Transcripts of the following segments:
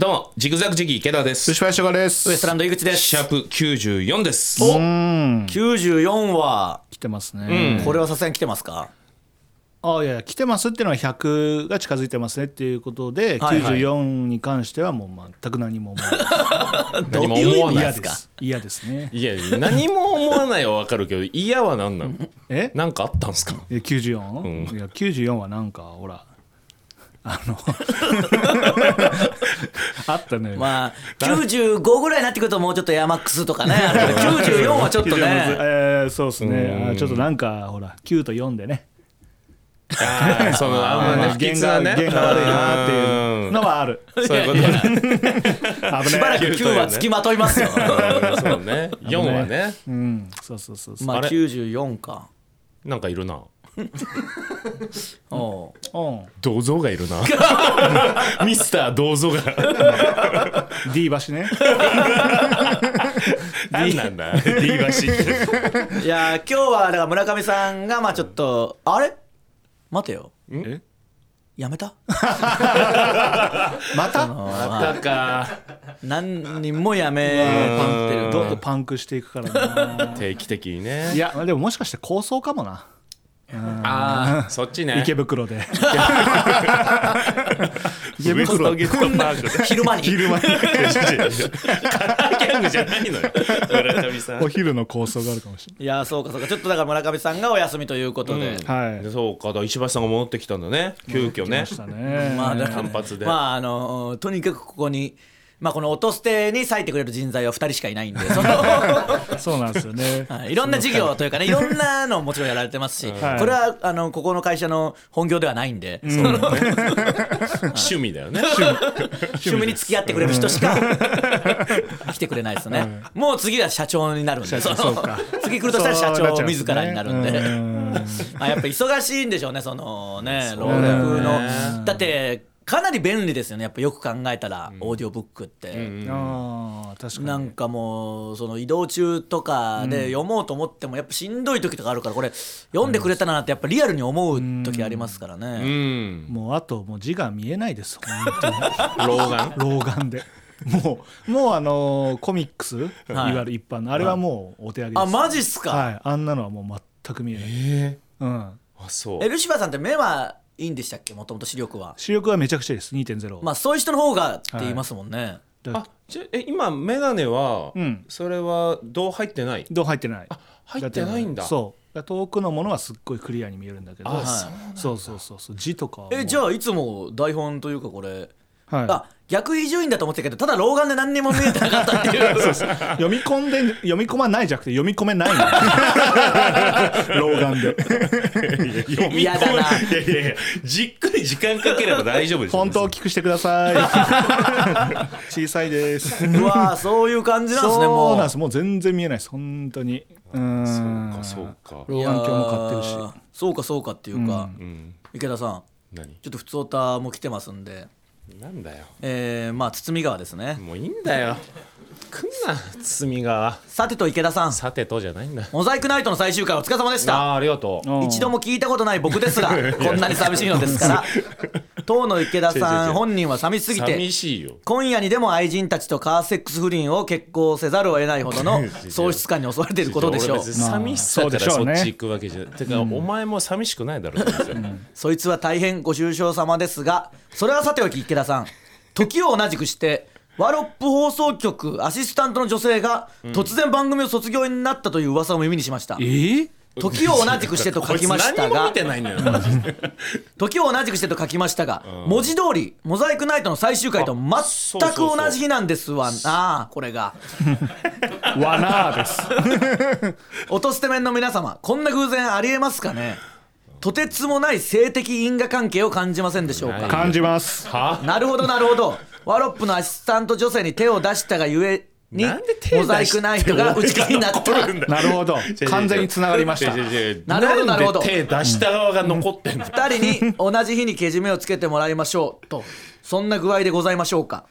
どうもジグザグジギー池田です。寿司ファイショガです。ウエストランド井口です。シャープ94です。うん。94は来てますね、これはさすがに来てますか？あいやいや来てますっていうのは100が近づいてますねっていうことで、はいはい。94に関してはもう全く何も思わない。何も思わない嫌です嫌ですね。いや何も思わないはわかるけど嫌は何なの？え？なんかあったんすか？え 94?、いや94はなんかほらあの あったね、まあ95ぐらいになってくるともうちょっとエアマックスとかねあるけど 94はちょっとね。えーそうですね。あちょっとなんかほら9と4でね。その あんまね不弦が吉なね弦が悪いなっていうのはある。そういうことね。危しばらくない9はつきまといますよ。うんそうね。4はね。うん。そうそうそうそう、まああれ？94か。なんかいるな おうう。ん銅像がいるな。ミスター銅像が。D 橋ね。何なんだ？D 橋いや今日はだから村上さんがまあちょっとあれ？待てよ。え？やめた？また？またか。何人もやめてるどんどんパンクしていくからな。定期的にね。いやでももしかして構想かもなああそっちね。池袋で。池袋。ゲットパークで。昼間に。昼間に。カラーギャングじゃないのよ。村上さん。お昼の構想があるかもしれい。やそうかそうか。ちょっとだから村上さんがお休みということで、はい。でそうかだ石橋さんが戻ってきたんだね。急遽ね。来まあだ単発で、まああのとにかくここにまあこの音捨てに割いてくれる人材は2人しかいないんで その、そうなんですよね。はい、いろんな事業というかねいろんなのもちろんやられてますし、はい。これはあのここの会社の本業ではないんで、趣味だよね。趣味。に付き合ってくれる人しか来てくれないですね、もう次は社長になるんでそのそうか。次来るとしたら社長自らになるんで。うん。まあやっぱ忙しいんでしょうねそのね朗うだよね読のだってかなり便利ですよね。やっぱよく考えたら、オーディオブックって、あー確かに。なんかもうその移動中とかで読もうと思ってもやっぱしんどい時とかあるからこれ読んでくれたなってやっぱリアルに思う時ありますからうね、ん。もうあともう字が見えないです本当に。老眼？老眼で。もうもうあのーコミックス、い、わゆる一般の。あれはもうお手上げです。あマジっすか、はい。あんなのはもう全く見えない、えうん。あそう。えルシファーさんって目はいいんでしたっけ？もともと視力は。視力はめちゃくちゃいいです。2.0まあそういう人の方がって言いますもんね、だあじゃえ今眼鏡は、うん。それはどう入ってない？どう入ってない。入ってないんだ。そう。遠くのものはすっごいクリアに見えるんだけど。あそうそうそうそう字とかえじゃあいつも台本というかこれはい。あ逆伊集院だと思ってたけどただ老眼で何にも見えてなかったっていう。読み込んで読み込まないじゃなくて読み込めないの。老眼で。嫌だない。やいやいやじっくり時間かければ大丈夫でしょ本当大きくしてください。小さいです。うわーそういう感じなんですねそう。もうなんです。もう全然見えないです。本当に。うーんそうかそうか。老眼鏡も買ってるし。そうかそうかっていうか、うん。池田さん。何？ちょっと普通歌も来てますんでなんだよ。えー、まあ堤川ですね。もういいんだよ。来んな堤川。さてと池田さん。さてとじゃないんだ。モザイクナイトの最終回お疲れ様でした。あーありがとう。うん一度も聞いたことない僕ですら こんなに寂しいのですから当の池田さん本人は寂しすぎて寂しいよ。今夜にでも愛人たちとカーセックス不倫を決行せざるを得ないほどの 喪失感に襲われていることでしょう。寂しさからまあそうでしょうね。そっち行くわけじゃてか、お前も寂しくないだろって言うん そいつは大変ご愁傷様ですがそれはさておき池田さん。時を同じくしてワロップ放送局アシスタントの女性が突然番組を卒業になったという噂を耳にしました、えー？時を同じくしてと書きましたが。時を同じくしてと書きましたが、文字通りモザイクナイトの最終回と全く同じ日なんですわ。なあこれが。罠です。音捨て面の皆様こんな偶然ありえますかね？とてつもない性的因果関係を感じませんでしょうか？感じます。は？なるほどなるほど。ワロップのアシスタント女性に手を出したがゆえになんで手出してモザイクナイトが打ち切りになった？なるほど。完全につながりました。なるほどなるほど。手出した側が残ってんの？二人に同じ日にけじめをつけてもらいましょう。と。そんな具合でございましょうか。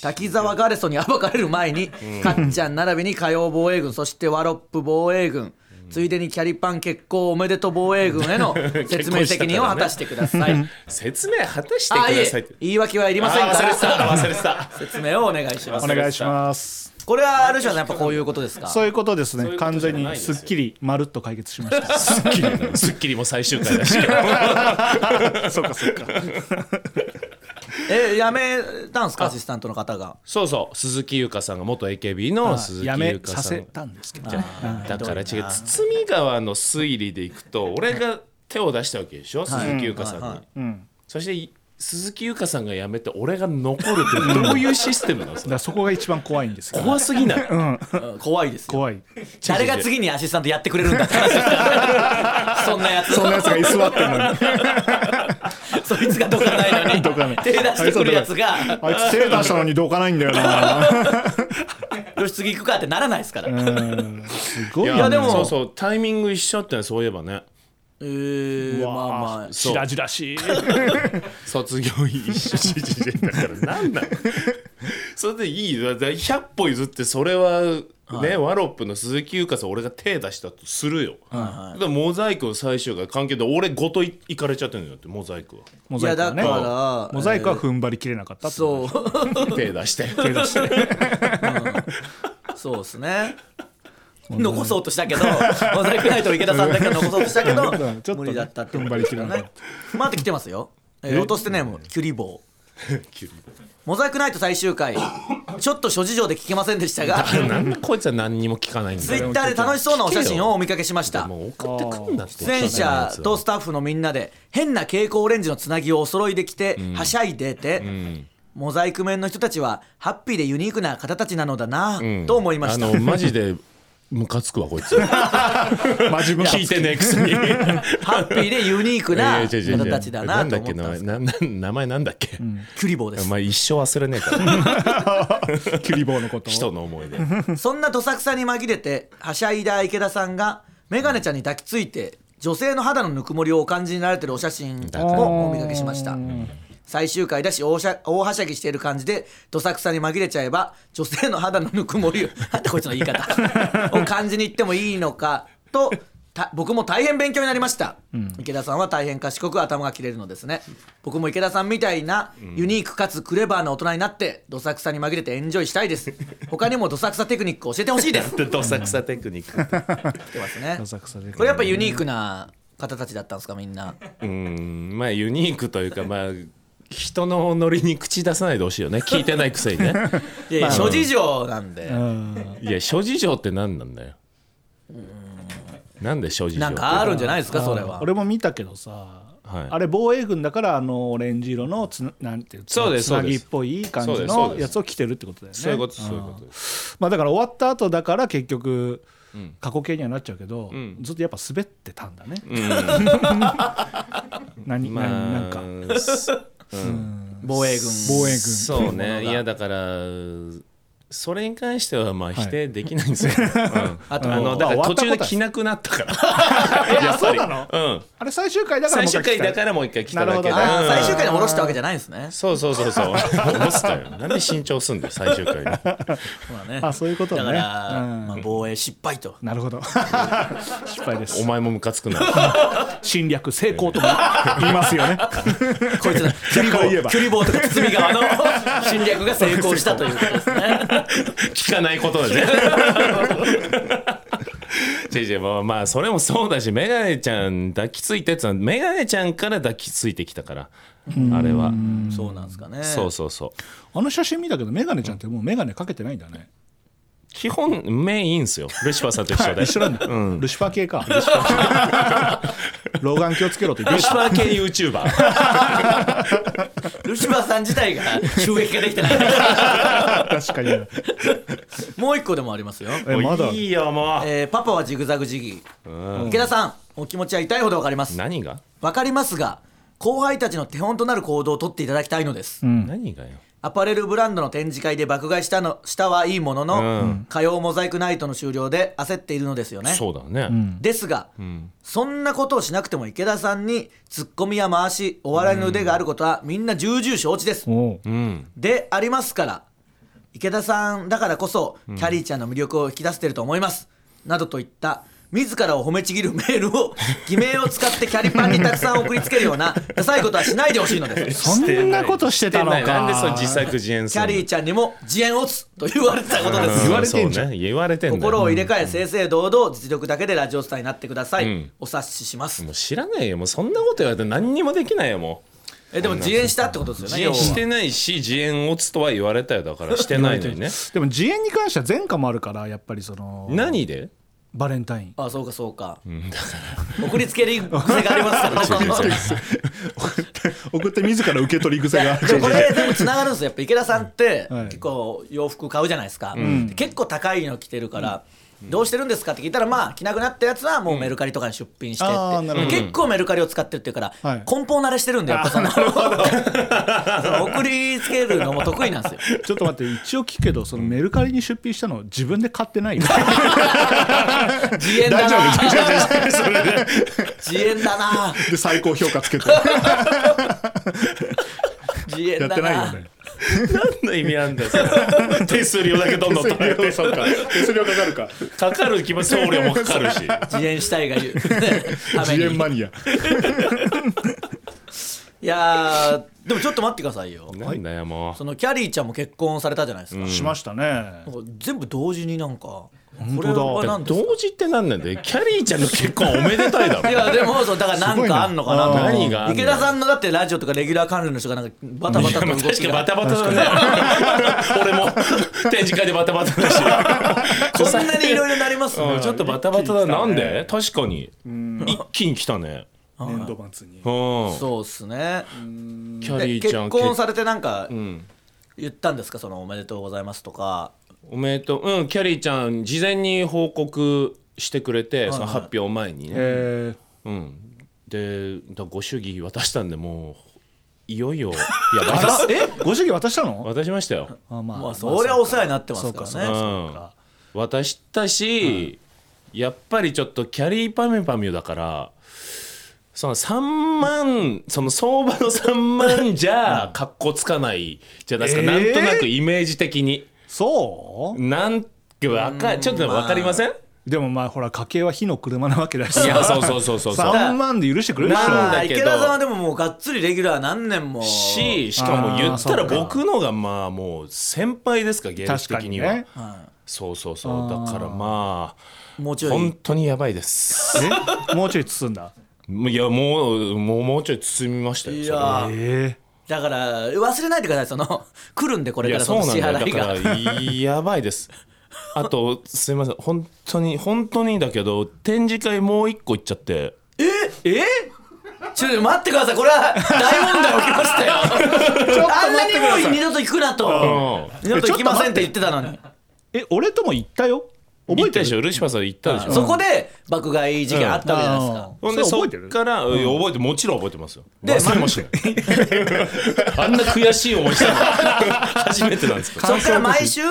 滝沢ガレソに暴かれる前に、かっちゃん並びに火曜防衛軍そしてワロップ防衛軍ついでにキャリパン結婚おめでとう防衛軍への 説明責任を果たしてください。説明果たしてください言い訳はいりませんかあ忘れてた。ら忘れてた。説明をお願いします。お願いします。これはある種はやっぱこういうことですか？そういうことですね。完全にすっきりまるっと解決しました。スッキリスッキリも最終回だし。そうかそうかえやめたんですか？アシスタントの方が。そうそう。鈴木優香さんが元 AKB の鈴木やめ優香さん。させたんですけどじゃあだから違う。堤川の推理でいくと俺が手を出したわけでしょ？鈴木優香さんに、はい。はい。うん。そしてい鈴木優香さんが辞めて俺が残るってどういうシステムなの？それだそこが一番怖いんですよ。怖すぎない、うん。怖いですよ。怖い。誰が次にアシスタントやってくれるんだって話ですから そんなやつ。そんなやつが居座ってるのにそいつがどかないのにどかない。手出してくるやつが。あいつ手出したのにどかないんだよな。よし次行くかってならないですから。うん。すごいいよやでもそうそう。タイミング一緒ってそういえばね。えー、まあまあ。しらじらしい。卒業一緒。しだからなんだよそれでいいよだから100歩譲ってそれはね、ワロップの鈴木優香さん俺が手出したとするよ、だからモザイクの最終回関係で俺ごといいかれちゃってるんだよってモザイクは。モザイクはね。いやだからモザイクは踏ん張りきれなかったってこそう。手出して。と手出して。そうですね。残そうとしたけどモザイクナイト池田さんだけは残そうとしたけどうん ちょっとね無理だったって踏ん張りきれなかった。ね待ってきてますよ。えーロトステネームキュリボー モザイクナイト最終回。ちょっと諸事情で聞けませんでしたが。なんでこいつは何にも聞かないんだ。よツイッターで楽しそうなお写真をお見かけしました。出演者とスタッフのみんなで変な蛍光オレンジのつなぎをお揃いで着てはしゃいでて、モザイク面の人たちはハッピーでユニークな方たちなのだな、と思いました。あのマジでムカつくわこいつ。真面目聞いてねえくせに。ハッピーでユニークなえー違う違う違う方たちだなと思ったんですなんだっけ名前名前なんだっけ、キュリボーでおす前一生忘れねえから。キュリボーのことを。人の思い出。そんなどさくさに紛れてはしゃいだ池田さんがメガネちゃんに抱きついて女性の肌のぬくもりをお感じになられてるお写真をお見かけしました最終回だし大しゃ大はしゃぎしている感じでどさくさに紛れちゃえば女性の肌のぬくもりを なんだこいつの言い方。を感じに行ってもいいのかとた僕も大変勉強になりました、池田さんは大変賢く頭が切れるのですね。僕も池田さんみたいなユニークかつクレバーな大人になってどさくさに紛れてエンジョイしたいです。他にもどさくさテクニック教えてほしいです。どさくさテクニック。ってますね。これやっぱユニークな方たちだったんですかみんな。うん。まあユニークというかまあ人のノリに口出さないでほしいよね。聞いてないくせにね。いやいや諸事情なんで、うん。いや諸事情って何なんだよ。なんで諸事情なんかあるんじゃないですかそれは。俺も見たけどさ、はい。あれ防衛軍だからあのオレンジ色のつななんていうつそうですつなぎっぽい感じのやつを着てるってことだよね。そういうことそういうことまあだから終わった後だから結局過去形にはなっちゃうけど、ん。ずっとやっぱ滑ってたんだね、うん。何、まあ何なんかす防衛軍。防衛軍。そうね。いやだからそれに関してはまあ否定できないんですよ、うん。あとあのだからまあ途中で着なくなったから。やっぱりそうなの？うん。あれ最終回だから最終回もう一回だからもう一回来ただけで。なるほど。ねあーうん最終回に下ろしたわけじゃないんですね。そうそうそうそう。下ろすかよなんで新調すんだよ最終回に。そうだね。あそういうことね。だから、うん。まあ、防衛失敗と。なるほど。失敗です。お前もムカつくな。侵略成功とも言いますよね。こいつのキュリボ逆を言えば。ーキュリボーとか堤川の侵略が成功したということですね 聞かないことだね違う違うまあまあそれもそうだしメガネちゃん抱きついてってのはメガネちゃんから抱きついてきたからあれは。そうなんですかね。そうそうそう。あの写真見たけどメガネちゃんってもうメガネかけてないんだね。基本目いいんすよ。ルシファーさんと一緒で。一緒なんだ、ルシファー系かルシファー系老眼気をつけろって言ってルシファー系 YouTuber ルシファーさん自体が収益ができてない。確かに。もう一個でもありますよ、えまだ？いいよもう。えーパパはジグザグジギー。池田さんお気持ちは痛いほどわかります。何が？わかりますが後輩たちの手本となる行動をとっていただきたいのです、何がよアパレルブランドの展示会で爆買いしたのしたはいいものの、火曜モザイクナイトの終了で焦っているのですよね。そうだね。ですが、そんなことをしなくても池田さんにツッコミや回しお笑いの腕があることはみんな重々承知です、おう。うん。でありますから池田さんだからこそキャリーちゃんの魅力を引き出していると思います、などといった自らを褒めちぎるメールを偽名を使ってキャリパンにたくさん送りつけるようなダサいことはしないでほしいのです。そんなことしてたのか。なんでその自作自演するのキャリーちゃんにも自演をつと言われてたことです。言われてんじゃん。ね。言われてん心を入れ替え正々堂々実力だけでラジオスターになってください、ん。お察しします。もう知らないよ。もうそんなこと言われて何にもできないよもえでも自演したってことですうよね。自演してないし自演をつとは言われたよ。だからしてないのにね。でも自演に関しては前科もあるからやっぱりその。何で？バレンタイン。あそうかそうか。うん。だから送りつける癖がありますから。送って自ら受け取り癖が。あるでもこれ全部つながるんですよ。やっぱ池田さんってはい。結構洋服買うじゃないですか、で結構高いの着てるから、どうしてるんですか？って聞いたらまあ着なくなったやつはもうメルカリとかに出品してって、結構メルカリを使ってるっていうから、はい。梱包慣れしてるんでやっぱその。送りつけるのも得意なんですよ。ちょっと待って一応聞くけどそのメルカリに出品したの自分で買ってないよ 自演だな。自演だな。で最高評価つけて。自演だやってないよなね 何の意味あんだよそれ。手数料だけどんどん取られて。そうか。手数料かかるか。かかる気も送料もかかるし。自演したいが言う。自演にマニア。いやーでもちょっと待ってくださいよ。なんだよもそのキャリーちゃんも結婚されたじゃないですか、しましたね。全部同時になんかこれ本当だ。は何ですか？同時ってなんなんだよ。キャリーちゃんの結婚おめでたいだろ。いやでもそうだからなんかあんのかなと。何が池田さんのだってラジオとかレギュラー関連の人がなんかバタバタと動きが確かバタバタだね 俺も展示会でバタバタだし。こんなにいろいろなりますうんちょっとバタバタだ。なんで？確かに。一気に来たね。年度末に。うん。そうっすね。キャリーちゃん婚されてなんかうん。言ったんですか？そのおめでとうございますとかおめでとううんキャリーちゃん事前に報告してくれてその発表前にね。えうん。でだご祝儀渡したんでもういよいよ い。や渡すー、ご主義渡したの？渡しましたよ。あままあそりゃお世話になってますからそうねうん。渡したし、やっぱりちょっとキャリーパミュパミュだからその3万その相場の3万じゃかっこつかないじゃないですか、えー？なんとなくイメージ的にそう？なんかわかちょっと分かりません、でもまあほら家計は火の車なわけだし。いやそうそうそうそう。そう3万で許してくれるでしょ。なんだけど。池田さんはでももうがっつりレギュラー何年もししかも言ったら僕のがまあもう先輩ですか芸歴。確か的には、そうそうそう。だからまあもうちょい。本当にやばいです。え？もうちょい包んだ？いやもうもうもうちょい包みましたよいやえだから忘れないでください。その 来るんでこれからその支そうなんだよ。だ払いがからやばいです。あとすいません。本当に本当にだけど展示会もう一個行っちゃって。え？ちょっと待ってください。これは大問題起きましたよ。あんなにもう二度と行くなと。うん。二度と行きませんって言ってたのに。ー、え俺とも言ったよ覚えてる？しょルシファーさん行ったでしょ？そこで爆買い事件あったわけじゃないですか、ほん。でそっそれ覚えてるから、うん。覚えてもちろん覚えてますよ。で忘れもしない あんな悔しい思いしたの初めてなんですか？そっから毎週、も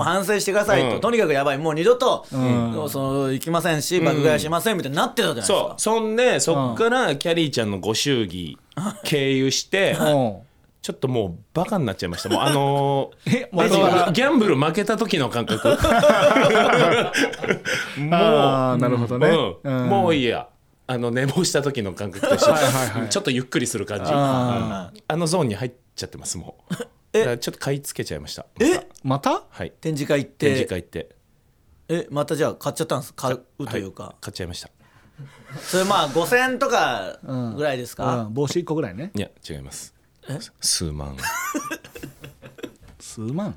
う反省してくださいと、うん。とにかくやばいもう二度と、その行きませんし爆買いしませんみたいになってたじゃないですか、そう。そんでそっからキャリーちゃんのご祝儀 経由してうんちょっともうバカになっちゃいました。もうあのー えギャンブル負けた時の感覚。もうなるほどね。うん。うん。もういいや。あの寝坊した時の感覚と一緒。はいはいはいちょっとゆっくりする感じ。ああのゾーンに入っちゃってますもう。だからちょっと買い付けちゃいました。え？また。はい。展示会行って？展示会行って。えまたじゃあ買っちゃったんです？買うというか、は買っちゃいました。それまあ5000とかぐらいですか、うん。帽子1個ぐらいね。いや違います数万。数万？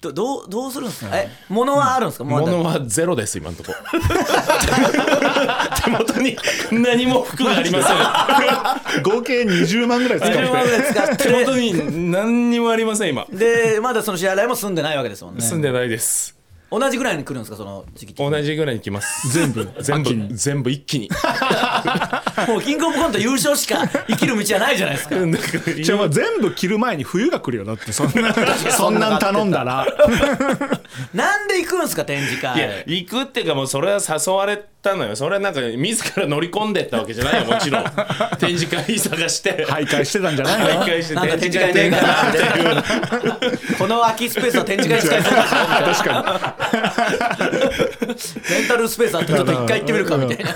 どどうどうするんですか？え？物はあるんですか？もう物はゼロです今のとこ。手元に何も服がありません。合計20万ぐらい使って。20万ぐらい使って。手元に何にもありません今。でまだその支払いも済んでないわけですもんね。住んでないです同じぐらいに来るんですかその時期同じぐらいに来ます。全部全部全部一気に。もうキングオブコント優勝しか生きる道はないじゃないですか。じゃあまあ全部着る前に冬が来るよだってそんなそんなん頼んだら。なんで行くんですか展示会。行くっていうかもうそれは誘われたのよ。それはなんか自ら乗り込んでったわけじゃないよ もちろん。展示会探して。徘徊してたんじゃないの？徘徊してなんか展示会ねえかなってこ この空きスペースは展示会に使えそうだし確かに。レンタルスペースあってちょっと一回行ってみるかみたいな。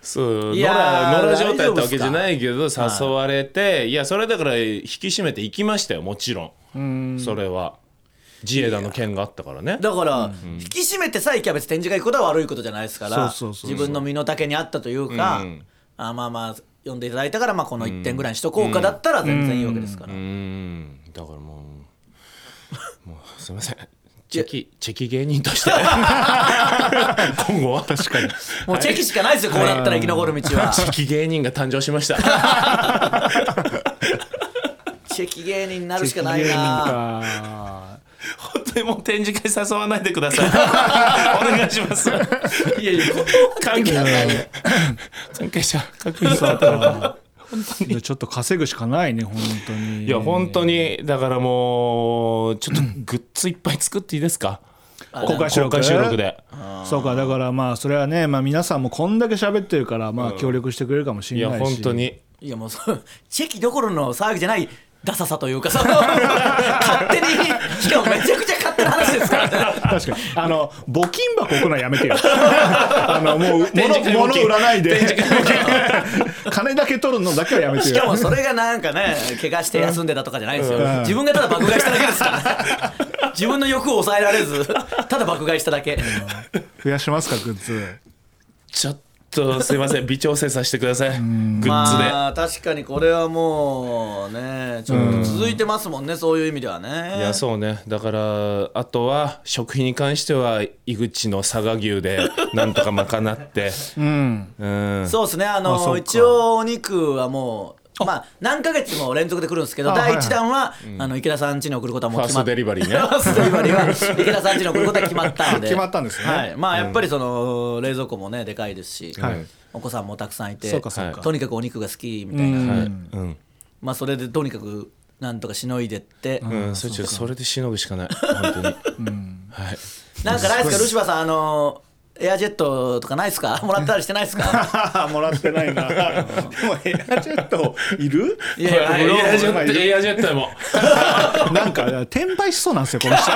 そう。野いやー良状態だったわけじゃないけど誘われていやそれだから引き締めて行きましたよもちろん。それは自衛団の件があったからね。だから、引き締めてさえ行きゃ別に展示会行くことは悪いことじゃないですからそうそうそうそう。自分の身の丈に合ったというか、うん。あまあまあ呼んでいただいたからまあこの1点ぐらいにしとこうかだったら全然いいわけですから、うーん。だからもうもうすいません。チェキチェキ芸人として。今後は。確かに。もうチェキしかないですよこうなったら生き残る道は。チェキ芸人が誕生しました。チェキ芸人になるしかないな。か本当にもう展示会誘わないでください。お願いします。いやいや関係 関係者確認されたらいやちょっと稼ぐしかないね本当に。いや本当にだからもうちょっとグッズいっぱい作っていいですか？公開収録。で。そうかだからまあそれはね、まあ、皆さんもこんだけ喋ってるからまあ協力してくれるかもしいやれないし、本当に。いやもうそうチェキどころの騒ぎじゃないダサさというかその 勝手にしかもめちゃくちゃ勝手な話ですからね。確かに。あの募金箱置くのはやめてよ。あのもう物物金。売らないで。金。だけ取るのだけはやめてよ。しかもそれがなんかね怪我して休んでたとかじゃないんですよ、うん。自分がただ爆買いしただけですから。ね自分の欲を抑えられずただ爆買いしただけ。増やしますかグッズ。ちょっとすいません。微調整させてください。グッズで、まあ確かにこれはもうねちょっと続いてますもんね、そういう意味ではね。いやそうね。だからあとは食費に関しては井口の佐賀牛で なんとか賄って。うん。うん。そうですね。あの一応お肉はもうまあ何ヶ月も連続で来るんですけどあ第1弾は、あの池田さん家に送ることはもう決まっファーストデリバリーね。ファーストデリバリーは池田さん家に送ることは決まったんで。決まったんですね。はい、まあやっぱりその冷蔵庫もねでかいですし、はい。お子さんもたくさんいてとにかくお肉が好きみたいな、まあそれでとにかくなんとかしのいでって、うん、それでしのぐしかない。本当に、はい。なんかないですか？ルシファーさんあのエアジェットとかないですか？もらったりしてないですか？もらってないな。でもエアジェットいる？いやいやエアジェーットエアジェットでも。なんか転売しそうなんですよこの人。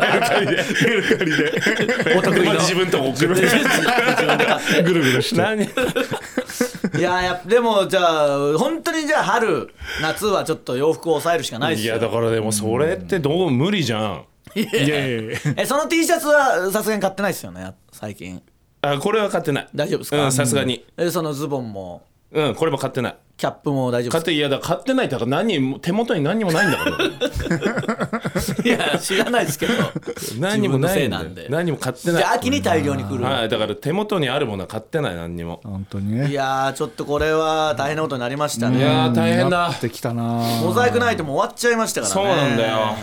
メルカリで。メルカリで。お得意の。自分とこ送る自分で買って。ぐるぐるして。何？いややでもじゃあ本当にじゃあ春夏はちょっと洋服を抑えるしかないですよ。いやだからでもそれってどう無理じゃんいやいやいや。えその T シャツはさすがに買ってないですよね最近。あこれは買ってない。大丈夫ですか？うんさすがに。えそのズボンも。うんこれも買ってない。キャップも大丈夫で買っていやだから買ってないってだから何も手元に何にもないんだから。す か いや知らないですけど。何にもないんで。何にも買ってない。じゃあ秋に大量に来る、はいだから手元にあるものは買ってない何にも。本当にねいやーちょっとこれは大変なことになりましたね。いやー大変だ。なってきたな。モザイクないともう終わっちゃいましたからね。そうなんだよ。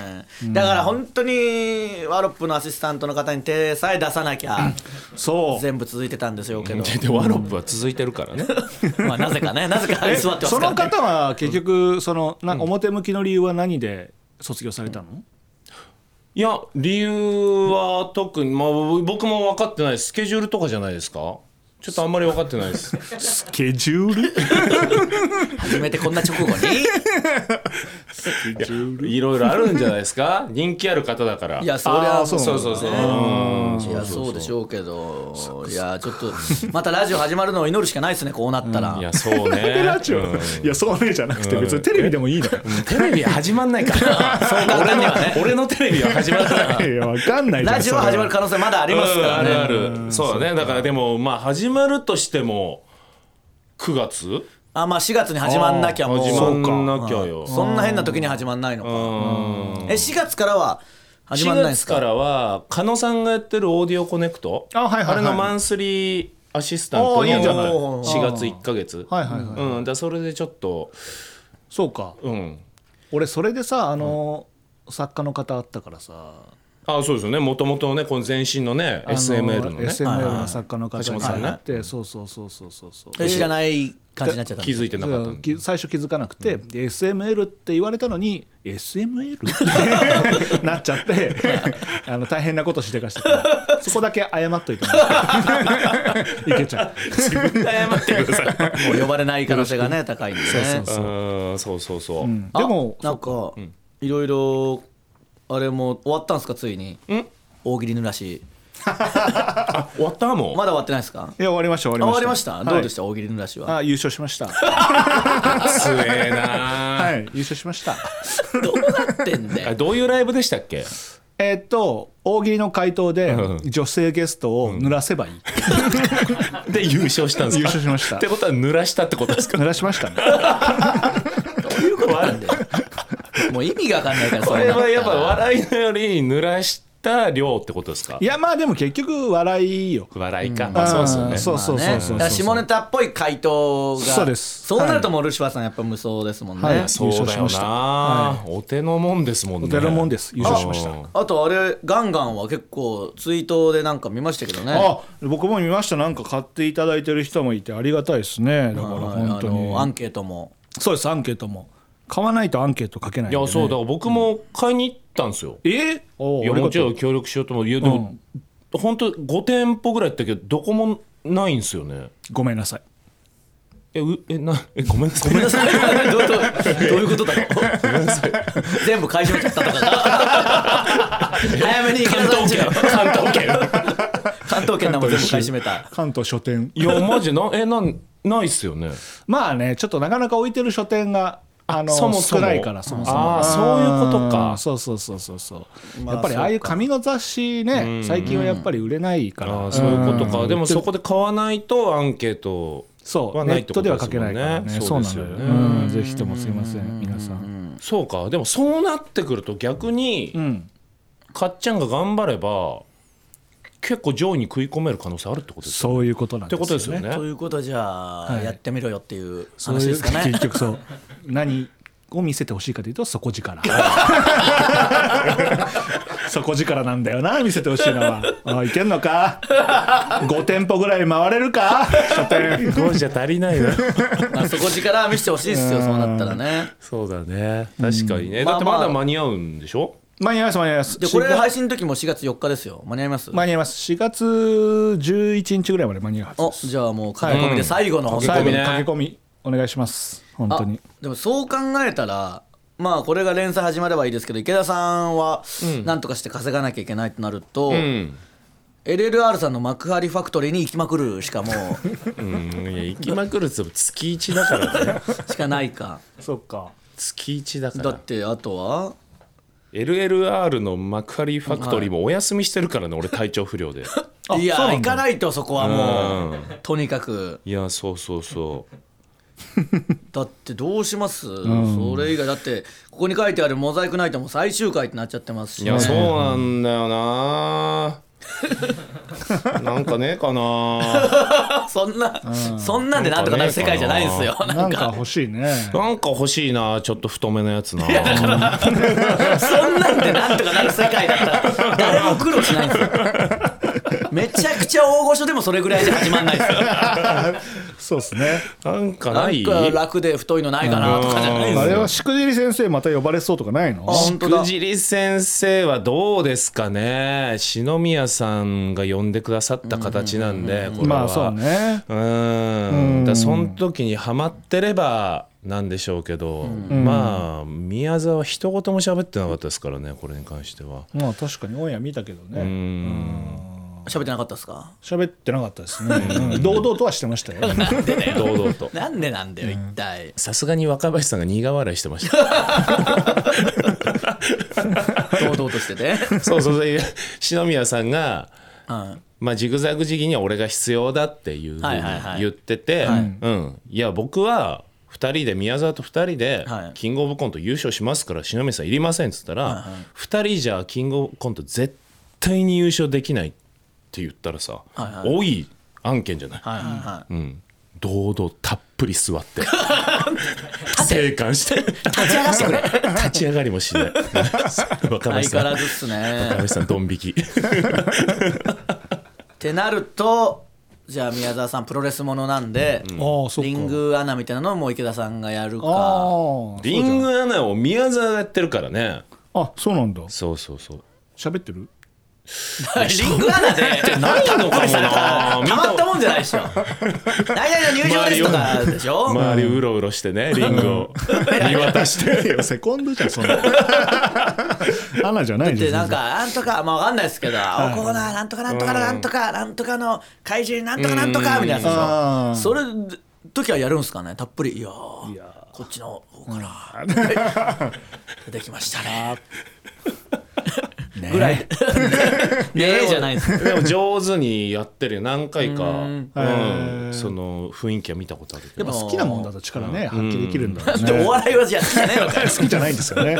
だから本当にワロップのアシスタントの方に手さえ出さなきゃそう。全部続いてたんでしょうけどででワロップは続いてるからね。まあなぜかね。なぜか居座ってますそからね。の方は結局そのな表向きの理由は何で卒業されたの？いや理由は特に、まあ、僕も分かってないスケジュールとかじゃないですか？ちょっとあんまり分かってないです。スケジュール？初めてこんな直後に？いろいろあるんじゃないですか？人気ある方だから。いやそりゃそうそうそうそう。うん。いやそうでしょうけど。いやちょっとまたラジオ始まるのを祈るしかないですねこうなったら。いやそうね。ラジオ？うん。いやそうねじゃなくて別にテレビでもいいのよ。テレビは始まんないから。そう簡単にはね。俺のテレビは始まらないいやわかんないラジオは始まる可能性まだありますからね。うんあるある。そうだね。だからでもまあ始まるとしても9月？あまあ4月に始まんなきゃもう。始まんなきゃよ。そん。な変な時に始まんないのか。うん。え4月からは始まん4ないんですか？月からは狩野さんがやってるオーディオコネクト？あはいはいはい。れのマンスリーアシスタントにあいいじゃない？4月1か月。はいはいはいうん。だそれでちょっとそうか。うん。俺それでさあの作家の方あったからさあそうですよね。もともとねこの前身のね SML のね。SML の作家の方橋本さんね。があってそうそうそうそうそう。そうえ知らない感じになっちゃった気づいてなかった最初気づかなくて、で SML って言われたのに SML? ってなっちゃって あの大変なことしてかしてからそこだけ謝っといてもらっていけちゃう。自分で謝ってください。もう呼ばれない可能性がね高いんでね。うんそう。そうそう、でもあなんか、いろいろあれも終わったんですかついに？大喜利ぬらし あ終わったもん、まだ終わってないですか？いや終わりました終あわりました。終わりました、どうでした？た大喜利ぬらしは？あ優勝しました。強えな、はい優勝しました。どうなってんだどういうライブでしたっけ？えーっと大喜利の回答でうん。女性ゲストを濡らせばいい、で優勝したんですか？優勝しました。ってことは濡らしたってことですか？濡らしましたね。どういうことなんだよ？もう意味が分かんないから こそんなれはやっぱ笑いのより濡らした量ってことですか？いやまあでも結局笑いよ。笑いか、まあそうですよね。んそうそうそうそう。下ネタっぽい回答が。そうです。そうなるともうルシファーさんやっぱ無双ですもんね、はい。そうだよ優勝しました。な、はお手のもんですもんね。お手のもんです。優勝しました。うんあとあれガンガンは結構ツイートでなんか見ましたけどね。あ僕も見ました。なんか買っていただいてる人もいてありがたいですね。だからはい本当に。あのアンケートも。そうですアンケートも買わないとアンケート書けないんで、ね、いやそうだから僕も買いに行ったんですよ、え？おいやもちろんん協力しようと思ういやでも、本当5店舗ぐらいやったけどどこもないんですよね。ごめんなさい。えうえなえごめんなさい。ごめんなさい。どうどうどういうことだろう？全部買い占めちゃったとか。早めに池田さん違う。関東圏。関東圏。なんも全部買い占めた。関東書店。いやマジなえなんないっすよね。まあねちょっとなかなか置いてる書店があのそもそも。少ないからそもそも。そういうことか。うんそうそうそうそうそう、まあやっぱりああいう紙の雑誌ね最近はやっぱり売れないから、ああそういうことか、ん。でもそこで買わないとアンケートそう。はないってネットではことでね書けないからね。そそうですよね。うん、ぜひともすいません皆さん。そうか。でもそうなってくると逆に、うん。かっちゃんが頑張れば結構上位に食い込める可能性あるってことですよそういうことなんってですよね。ことですよねということはじゃあ、はい。やってみろよっていうそういう話ですかね。結局そう何を見せてほしいかというと底力。底力なんだよな見せてほしいのは。あいけんのか？5店舗ぐらい回れるか？書店。5じゃ足りないな。まあ、底力見せてほしいですよそうなったらね。そうだね。確かにね、うん。だってまだ間に合うんでしょ、間に合います間に合います。でこれ4月配信の時も4月4日ですよ。間に合います？間に合います。4月11日ぐらいまで間に合うはずおです。じゃあもう駆け込みで最後のうん。最後にね駆け込みお願いします。本当に。あでもそう考えたらまあこれが連載始まればいいですけど池田さんはなんとかして稼がなきゃいけないとなると、うん、LLR さんの幕張ファクトリーに行きまくるしかもううん、いや行きまくるっても月1だからね。しかないか。そっか。月1だかだらってあとは？LLR の幕張ファクトリーもお休みしてるからね俺体調不良で。あ いや行かないとそこはもう、うん。とにかく。いやそうそうそう だってどうします、それ以外だってここに書いてある「モザイクナイト」も最終回ってなっちゃってますし。いやそうなんだよな。なんかねえかな。そんな、そんなんでなんとかなる世界じゃないんですよ。ななんんかか欲しいね。なんか欲しいなちょっと太めのやつな。そんなんでなんとかなる世界だったら誰も苦労しないんですよめちゃくちゃ大御所でもそれぐらいじゃ始まんないですよ。そうですね。なんかななんいか楽で太いのないかなとかじゃないですよ。あれはしくじり先生また呼ばれそうとかないの？あ本当だ。くじり先生はどうですかね？篠宮さんが呼んでくださった形なんでこれは。まあそうね。うん。だからその時にハマってればなんでしょうけど、まあ宮沢一言も喋ってなかったですからねこれに関しては。まあ確かにオンエア見たけどうねん喋ってなかったですか？喋ってなかったですね。うん。堂々とはしてましたよ。堂々と。なんでなんだよ一体。さすがに若林さんが苦笑いしてました堂々としてて。そうそうそう。篠宮さんがうん。まあ、ジグザグ時期には俺が必要だっていうふうにはいはいはい。言ってて、うん、いや僕は2人で宮沢と2人ではい。キングオブコント優勝しますから篠宮さんいりませんっつったら、2人じゃキングオブコント絶対に優勝できないって言ったらさ、はいはい。多い案件じゃない、はいはいはい。うん、堂々たっぷり座って。生還して。立ち上がってくれ。立ち上がりもしない。若相林さん。変わらずっす若ね林さんドン引き。ってなるとじゃあ宮沢さんプロレスものなんで、ああそっか。リングアナみたいなのをもう池田さんがやるか。リングアナを宮沢がやってるからね。あそうなんだ。そうそうそう。喋ってる？リングアナで。ないのかもなたまったもんじゃないでしょ何々の入場ですとかでしょ？周りうろうろしてねリングを 見渡して。セコンドじゃんそんな。アナじゃないですでなんかなんとかまあわかんないですけど、おこうななんとかなんとかなんとかなんとかの怪獣なんとかなんとかみたいなそれ時はやるんすかね？たっぷり。いやーいやこっちの方から。出てきましたねぐらい ね。えじゃないです でも上手にやってるよ。何回か。うん。その雰囲気は見たことあるけど。やっぱ好きなもんだと力ね発揮できるんだろうでおね笑いはじゃあ好きじゃねえのかよ。好きじゃないんですよね。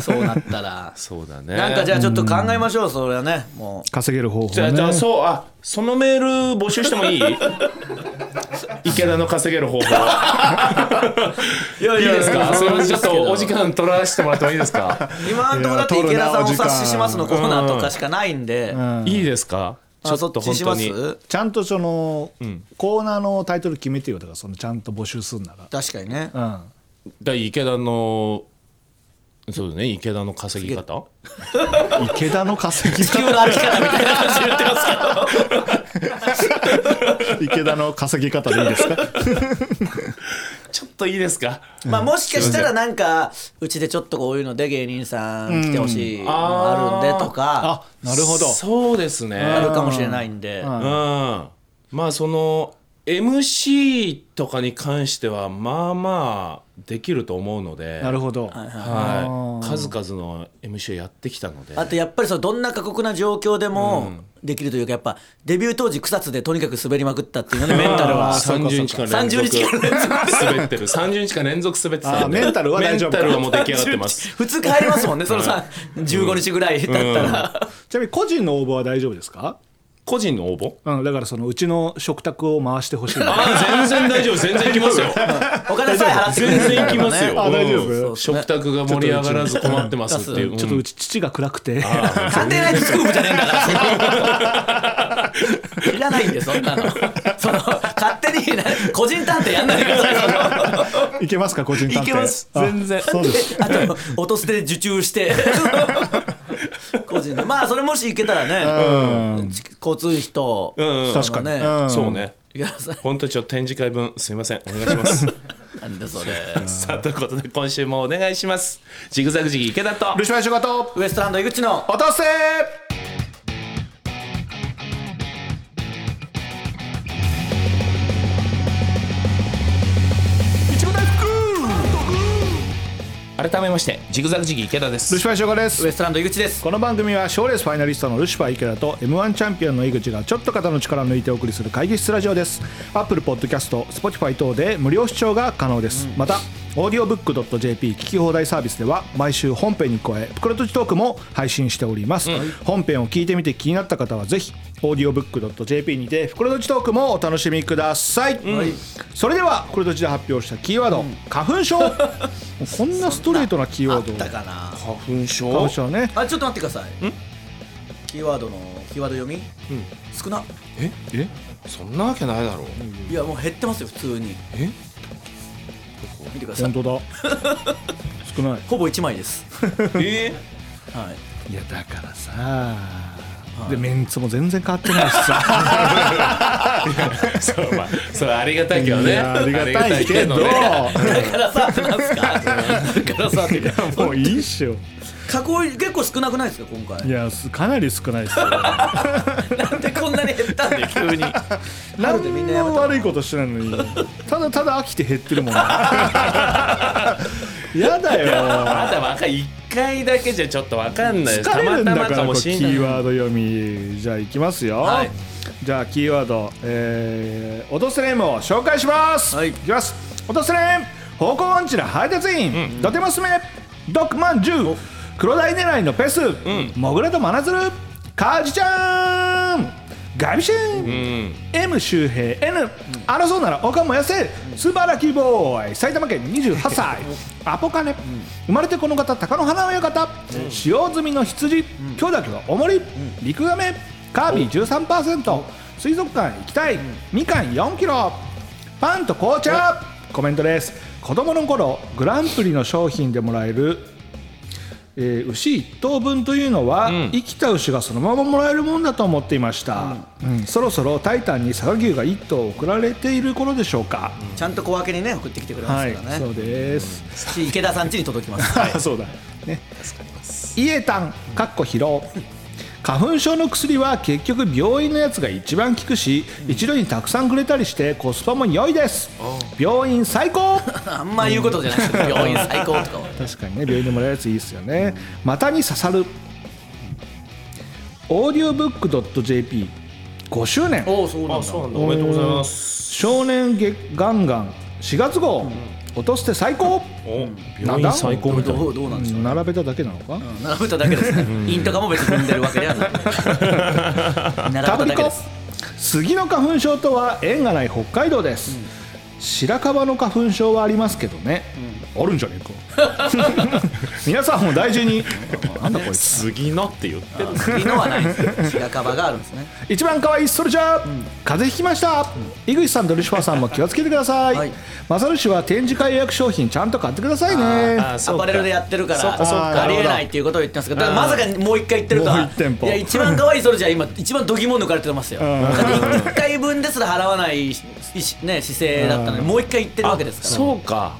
そうなったら。そうだね。なんかじゃあちょっと考えましょうそれはね。も稼げる方法じゃあじゃそうあそのメール募集してもいい？池田の稼げる方法。ういやいいですか？それちょっとお時間取らせてもらってもいいですか？今のところだって池田さんおいししますのコーナーとかしかないんで、うん。いいですか？ちょあっと本当に。すちゃんとその、コーナーのタイトル決めてよ。だからそのちゃんと募集するな確かにね。ら、だ池田のそうだね。池田の稼ぎ方？うん、池田の稼ぎ地球の歩き方みたいな感じで言ってますけど 池田の稼ぎ方でいいですか？ちょっといいですか？まあもしかしたらなんかうちでちょっとこういうので芸人さん来てほしいのあるんでとかあなるほど。そうですね。あるかもしれないんで。うん。うん。まあその MC とかに関してはまあまあできると思うのでなるほど、はい、数々の MC をやってきたので。あとやっぱりそのどんな過酷な状況でもできるというかやっぱデビュー当時草津でとにかく滑りまくったっていうのでメンタルは。30日間連続30日間連続滑ってる。30日間連続滑ってた。メンタルは大丈夫か。メンタルはもう出来上がってます。普通帰りますもんね。そのさ15日ぐらい経ったら。ちなみに個人の応募は大丈夫ですか？個人の応募？うん、だからそのうちの食卓を回してほしい。あー全然大丈夫。全然行きますよ。お金さえ払ってくれる全然行きますよ、あ大丈夫。食卓が盛り上がらず困ってますっていう、ちょっとうち父が暗くて。家庭内スクープじゃねえんだからその。いらないんでそんなの。その勝手にね個人探偵やんないでください。そのいけますか個人探偵？いけます。あ全然。そうです。あと音捨てで受注して 個人でまあそれもし行けたらね、交通費と、確かに、ねうん。そうね。本当にちょっと展示会分すみません。お願いします。なんでそれ。さあということで今週もお願いします。ジグザグジギー池田と。ルシファーシュガトウエストランド井口の。落とせ改めましてジグザグジギー池田です。ルシファーシュガです。ウエストランド井口です。この番組は賞レースファイナリストのルシファー池田と m 1チャンピオンの井口がちょっと肩の力を抜いてお送りする会議室ラジオです。アップルポッドキャスト Spotify 等で無料視聴が可能です、またオーディオブックドット JP 聞き放題サービスでは毎週本編に加え袋とじトークも配信しております、本編を聞いてみて気になった方はぜひオーディオブックドット JP にて袋とじトークもお楽しみください、それでは袋とじで発表したキーワード、花粉症。こんなストレートなキーワード。だかな？花粉症？花粉症ね。あちょっと待ってください。キーワードのキーワード読み、少な？え？え？そんなわけないだろう。いやもう減ってますよ普通に。え？見てください。本当だ。少ない。ほぼ1枚です。えはい。いやだからさ、でメンツも全然変わってないしさ。そうまあそれありがたいけどいねやありがたいけど。ね。だからさなんすか？だからさってもういいっしょ加工結構少なくないですか今回？いやすかなり少ないですよ。なんでこんなに減ったんだよ。急に。何も悪いことしてないのに。ただただ飽きて減ってるもん。ね やだよ。まだ若い1回だけじゃちょっとわかんないです。疲れるんだからキーワード読み。じゃあいきますよ、はい。じゃあキーワードえー、オドスレームを紹介します、はい。いきます。オドスレーム方向音痴な配達員、ドテマスメドックマン10黒鯛狙いのペス、モグラとマナズルカージちゃん。ガビシン、うん。M 周平 N、争うなら岡も痩せスバラキボーイ。埼玉県28歳。アポカネ、生まれてこの方貴乃花親方、使用済みの羊、今日だけはおもり、陸亀。カービィ13%水族館行きたい、みかん4キロ。パンと紅茶。コメントです。子供の頃グランプリの商品でもらえるえー牛1頭分というのは、生きた牛がそのままもらえるもんだと思っていました、うん。そろそろタイタンに佐賀牛が1頭送られている頃でしょうか、ちゃんと小分けにね送ってきてくれまはいすからね、そうです、し池田さん家に届きます、あ そうだ。ね。イエタンかっこ疲労花粉症の薬は結局病院のやつが一番効くし一度にたくさんくれたりしてコスパも良いです。病院最高。あんま言うことじゃないですけど病院最高とかは確かにね病院でもらえるやついいですよね。またに刺さる。オーディオブック .jp5 周年。おおそうなんだ。あそうなんだ。おめでとうございます。少年月ガンガン。4月号落として最高。おなんだ病院最高みたい。などうどうなんでしょう、並べただけなのか？並べただけですね。インとかも別に踏んでるわけではない。並べただけです。杉の花粉症とは縁がない北海道です、白樺の花粉症はありますけどね、あるんじゃねえか 皆さんも大事に。なんだこいつ。杉のって言ってる。次のはないです白樺があるんですね。一番可愛いソルジャー、風邪ひきました、井口さんとルシファーさんも気をつけてください、はい。マサル氏は展示会予約商品ちゃんと買ってくださいね。アパレルでやってるからありえないっていうことを言ってますけどまさかもう一回言ってるとは。もう一店舗いや一番可愛いそれじゃ今一番度肝抜かれてますよ。だって1回分ですら払わないしね姿勢だったのにもう一回言ってるわけですから。そうか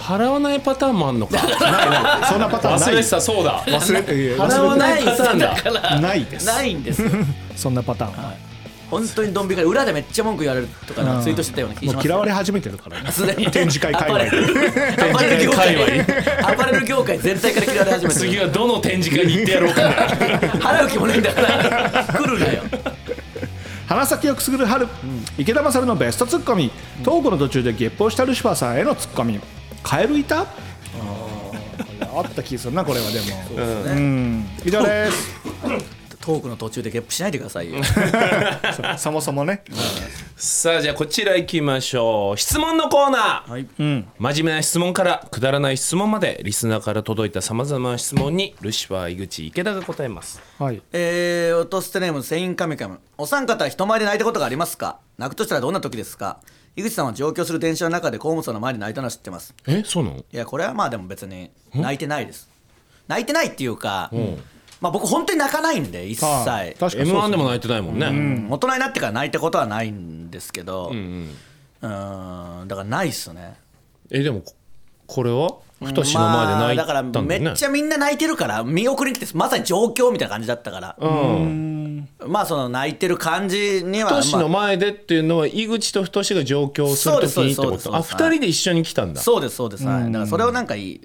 払わないパターンもあんのか？そんなパターンない。忘れてた。そうだ。忘れて払わないパターンだ。だからないです。ないんです。よ そんなパターンは、本当にドン引かれ裏でめっちゃ文句言われるとかツイートしてたような気がします。もう嫌われ始めてるから。ねすでに。展示会界隈アパレルアパレル業界。アパレル業界全体から嫌われ始めてる。次はどの展示会に行ってやろうか。な 払う気もないんだから。来るなよ。花咲をくすぐる春、池田勝のベストツッコミ、トークの途中でゲップをしたルシファーさんへのツッコミカエルいた？あった気がするなこれはでも。うん。以上です。トークの途中でゲップしないでくださいよ。そ そもそもね。さあじゃあこちら行きましょう。質問のコーナー、はい。うん。真面目な質問からくだらない質問までリスナーから届いたさまざまな質問にルシファー井口池田が答えます。はい。えー、落とすてネームセインカミカムお三方は人前で泣いたことがありますか？泣くとしたらどんな時ですか？井口さんは上京する電車の中で河本さんの前で泣いたのは知ってます。えそうなの？いやこれはまあでも別に泣いてないです。泣いてないっていうか、まあ僕本当に泣かないんで一切、はい確かに m 1そうでも泣いてないもんね、うん。大人になってから泣いたことはないんですけどうん。だからないっすね。えでもここれは？太の前で泣いたん。だよね、まあだからめっちゃみんな泣いてるから見送りに来てまさに状況みたいな感じだったから、うん。まあその泣いてる感じには、太のまあ前でっていうのは井口と太が上京するときにってこと？あ二人で一緒に来たんだ。そうですそうです、はい、だからそれをなんかいい、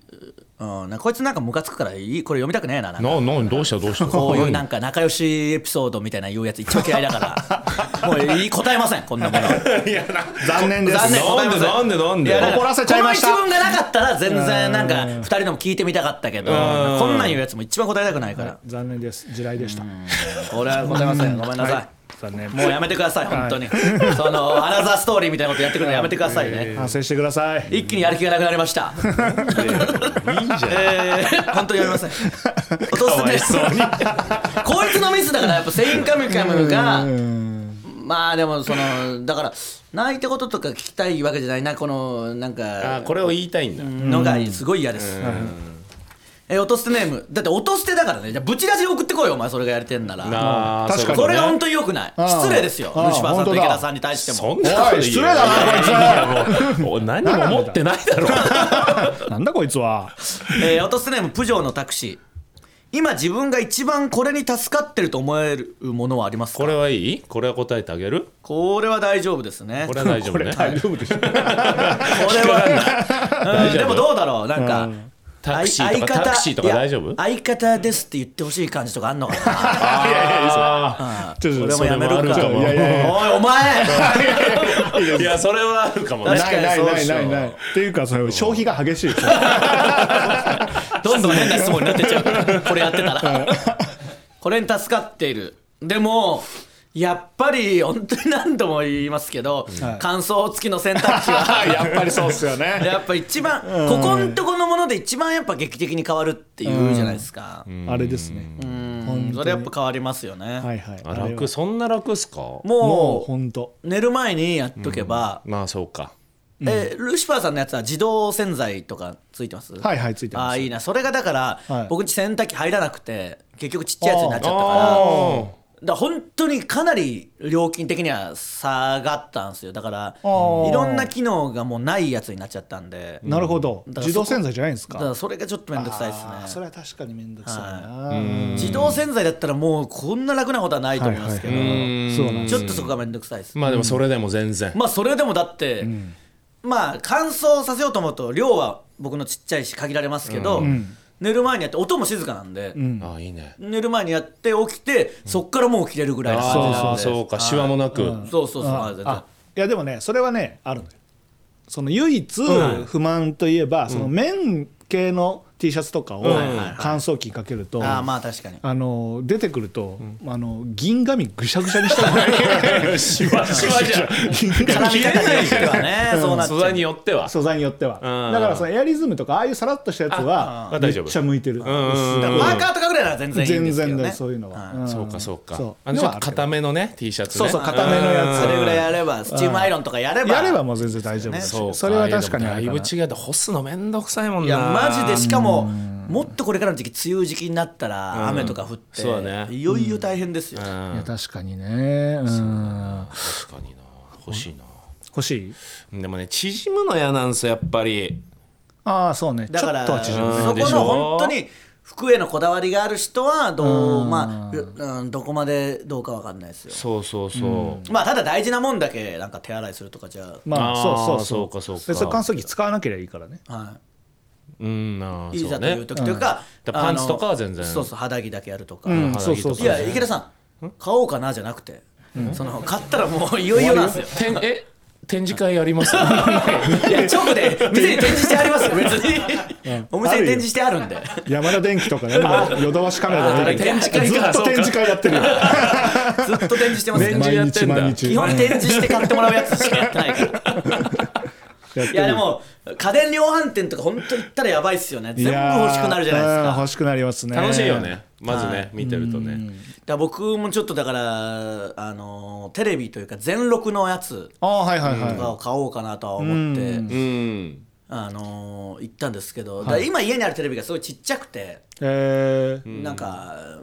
うん、なんかこいつなんかムカつくからいい？これ読みたくねえななんか。ななどうしたどうした？こういうなんか仲良しエピソードみたいな言うやつ一番嫌いだから。もういい答えませんこんなもの。残念です。残念なんでなんでなんで？怒らせちゃいました。この一文がなかったら全然なんか二人のも聞いてみたかったけどこんなん言うやつも一番答えたくないから。残念です。地雷でした。これは答えません。ごめんなさい、はい残念もうやめてください本当に、そのアナザーストーリーみたいなことやってくるのやめてくださいね、反省してください一気にやる気がなくなりました。いいじゃん。えー、本当にやめません。落とすね。こいつのミスだからやっぱセインカミカムが。まあでもそのだから泣いたこととか聞きたいわけじゃないなこのなんあかこれを言いたいんだ、のがすごい嫌です。え落とすてネーム。だって落とすてだからね。じゃあブチラジ送ってこいよお前それがやりてんなら。あー確かにこれが本当当に良くない。あー失礼ですよあールシファーさんと池田さんに対しても。そんな失礼だなこいつもうお何も持ってないだろ。なんだこいつは。えー、落とすネームプジョーのタクシー。今自分が一番これに助かってると思えるものはありますか？これはいい？これは答えてあげる？これは大丈夫ですね。これは大丈夫ね。大丈夫でしょ これは、うんでもどうだろう？なんか、タクシーとか相方タクシーとか大丈夫？いや相方ですって言ってほしい感じとかあんのかな。あちょっとこれもやめるかそれもあるかもいやいやいやおいお前ーいやそれはあるかもねないないそうでしょないないっていうかその消費が激しいどんどん変な質問になってっちゃうこれやってたらこれに助かっているでもやっぱり本当に何度も言いますけど、はい。乾燥付きの洗濯機は。やっぱりそうっすよね。やっぱ一番ここんとこのもので一番やっぱ劇的に変わるっていうじゃないですか。あれですね。うん。それやっぱ変わりますよね、はいはい。楽そんな楽っすか？もう本当。寝る前にやっとけば、まあそうか。えルシファーさんのやつは自動洗剤とかついてます？はいはいついてます。ああいいな。それがだから、はい。僕洗濯機入らなくて結局ちっちゃいやつになっちゃったから。あだ本当にかなり料金的には下がったんですよ。だからいー。ろんな機能がもうないやつになっちゃったんで。なるほど。自動洗剤じゃないんですか？だからそれがちょっと面倒くさいですあーそねれは確かに面倒くさいな、自動洗剤だったらもうこんな楽なことはないと思いますけど、はいはいうん。そうなんですちょっとそこが面倒くさいです、まあでもそれでも全然、まあそれでもだって、まあ乾燥させようと思うと量は僕のちっちゃいし限られますけど、寝る前にやって音も静かなんで、ああいいね。寝る前にやって起きてそっからもう起きれるぐらいの。感じなんでああそうかシワもなく、そうそうそう。あいやでもねそれはねあるのよ。その唯一不満といえば、その綿系の T シャツとかを乾燥機にかけると、ああまあ確かに。あの出てくると、あの銀紙ぐしゃぐしゃにしたくない。シワシワじゃ素材によっては。素材によっては。うん。だからそのエアリズムとかああいうさらっとしたやつはめっあ大丈夫。ちゃ向いてる。うんうんだからパーカーとかぐらいなら全然いいん全ですけどね。然だよそういうのは、んそうかそうか。そう。あのちょっと固めのね T シャツね。そうそう固めのやつ。それぐらいやればスチームアイロンとかやれば。やればもう全然大丈夫だしそうか。それは確かにあだいるからぶ違う。と干すのめんどくさいもんな。いやマジでしかももっとこれからの時期梅雨時期になったら雨とか降って、そうだね。いよいよ大変ですよ、うん。いや確かにね。うん。確かにな。欲しいな。欲しい？でもね縮むの嫌なんですよやっぱり。ああそうね。だからちょっとは縮むうん。そこの本当に服へのこだわりがある人はどうまあ、うん、どこまでどうかわかんないですよ。そうそうそう、まあただ大事なもんだけなんか手洗いするとかじゃまあそうそうそう。そうかそうか。でそれ乾燥機使わなければいいからね。はうんい、いざという時というか、パンツとかは全然。そうそう肌着だけやるとか、うんいや池田さん買おうかなじゃなくて、その買ったらもういよいよなんですよ。展え展示会あります？いや直で店に展示してありますよ。別に、お店に展示してあるんで。山田電機とかねヨドバシカメラで展示会か。ずっと展示会やってるよ。ずっと展示してます展ね示やってんだ。毎日。基本展示して買ってもらうやつしかやってないからいやでも家電量販店とか本当行ったらやばいっすよね。全部欲しくなるじゃないですか。欲しくなりますね。楽しいよね。まずね、はい。見てるとね。だ僕もちょっとだからあのテレビというか全録のやつああはいはいはい。とかを買おうかなとは思って、うん。あの行ったんですけど、だから今家にあるテレビがすごいちっちゃくて、えー。なんか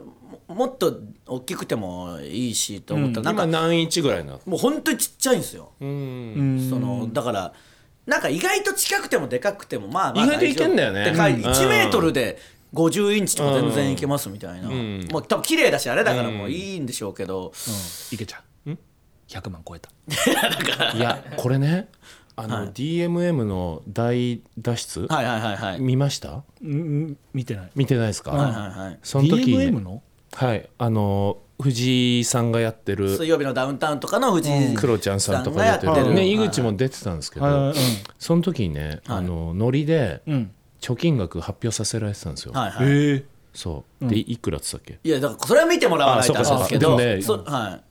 ももっと大きくてもいいしと思った。ら、なんか今何インチぐらいなの？もう本当にちっちゃいんですよ、うん。そのだからなんか意外と近くてもでかくてもまあまあ意外といけんだよね。でかいうん。1メートルで50インチとか全然いけますみたいな、ん。もう多分綺麗だしあれだからもういいんでしょうけど、いけちゃう。100万超えた。いやこれねあの、DMM の大脱出、はいはいはいはい。見ました？うん見てない。見てないですか、はいはいはい。その時、DMM の？はい。あの藤井さんがやってる。水曜日のダウンタウンとかの藤井クロちゃんさんとかやってる。ね井口も出てたんですけど、はい。その時にね、あのノリで貯金額発表させられてたんですよ、はいはい。ええそう。でいくらっつったっけ？いやだからそれは見てもらわないとああそうかれですけど。そうかでもねそはい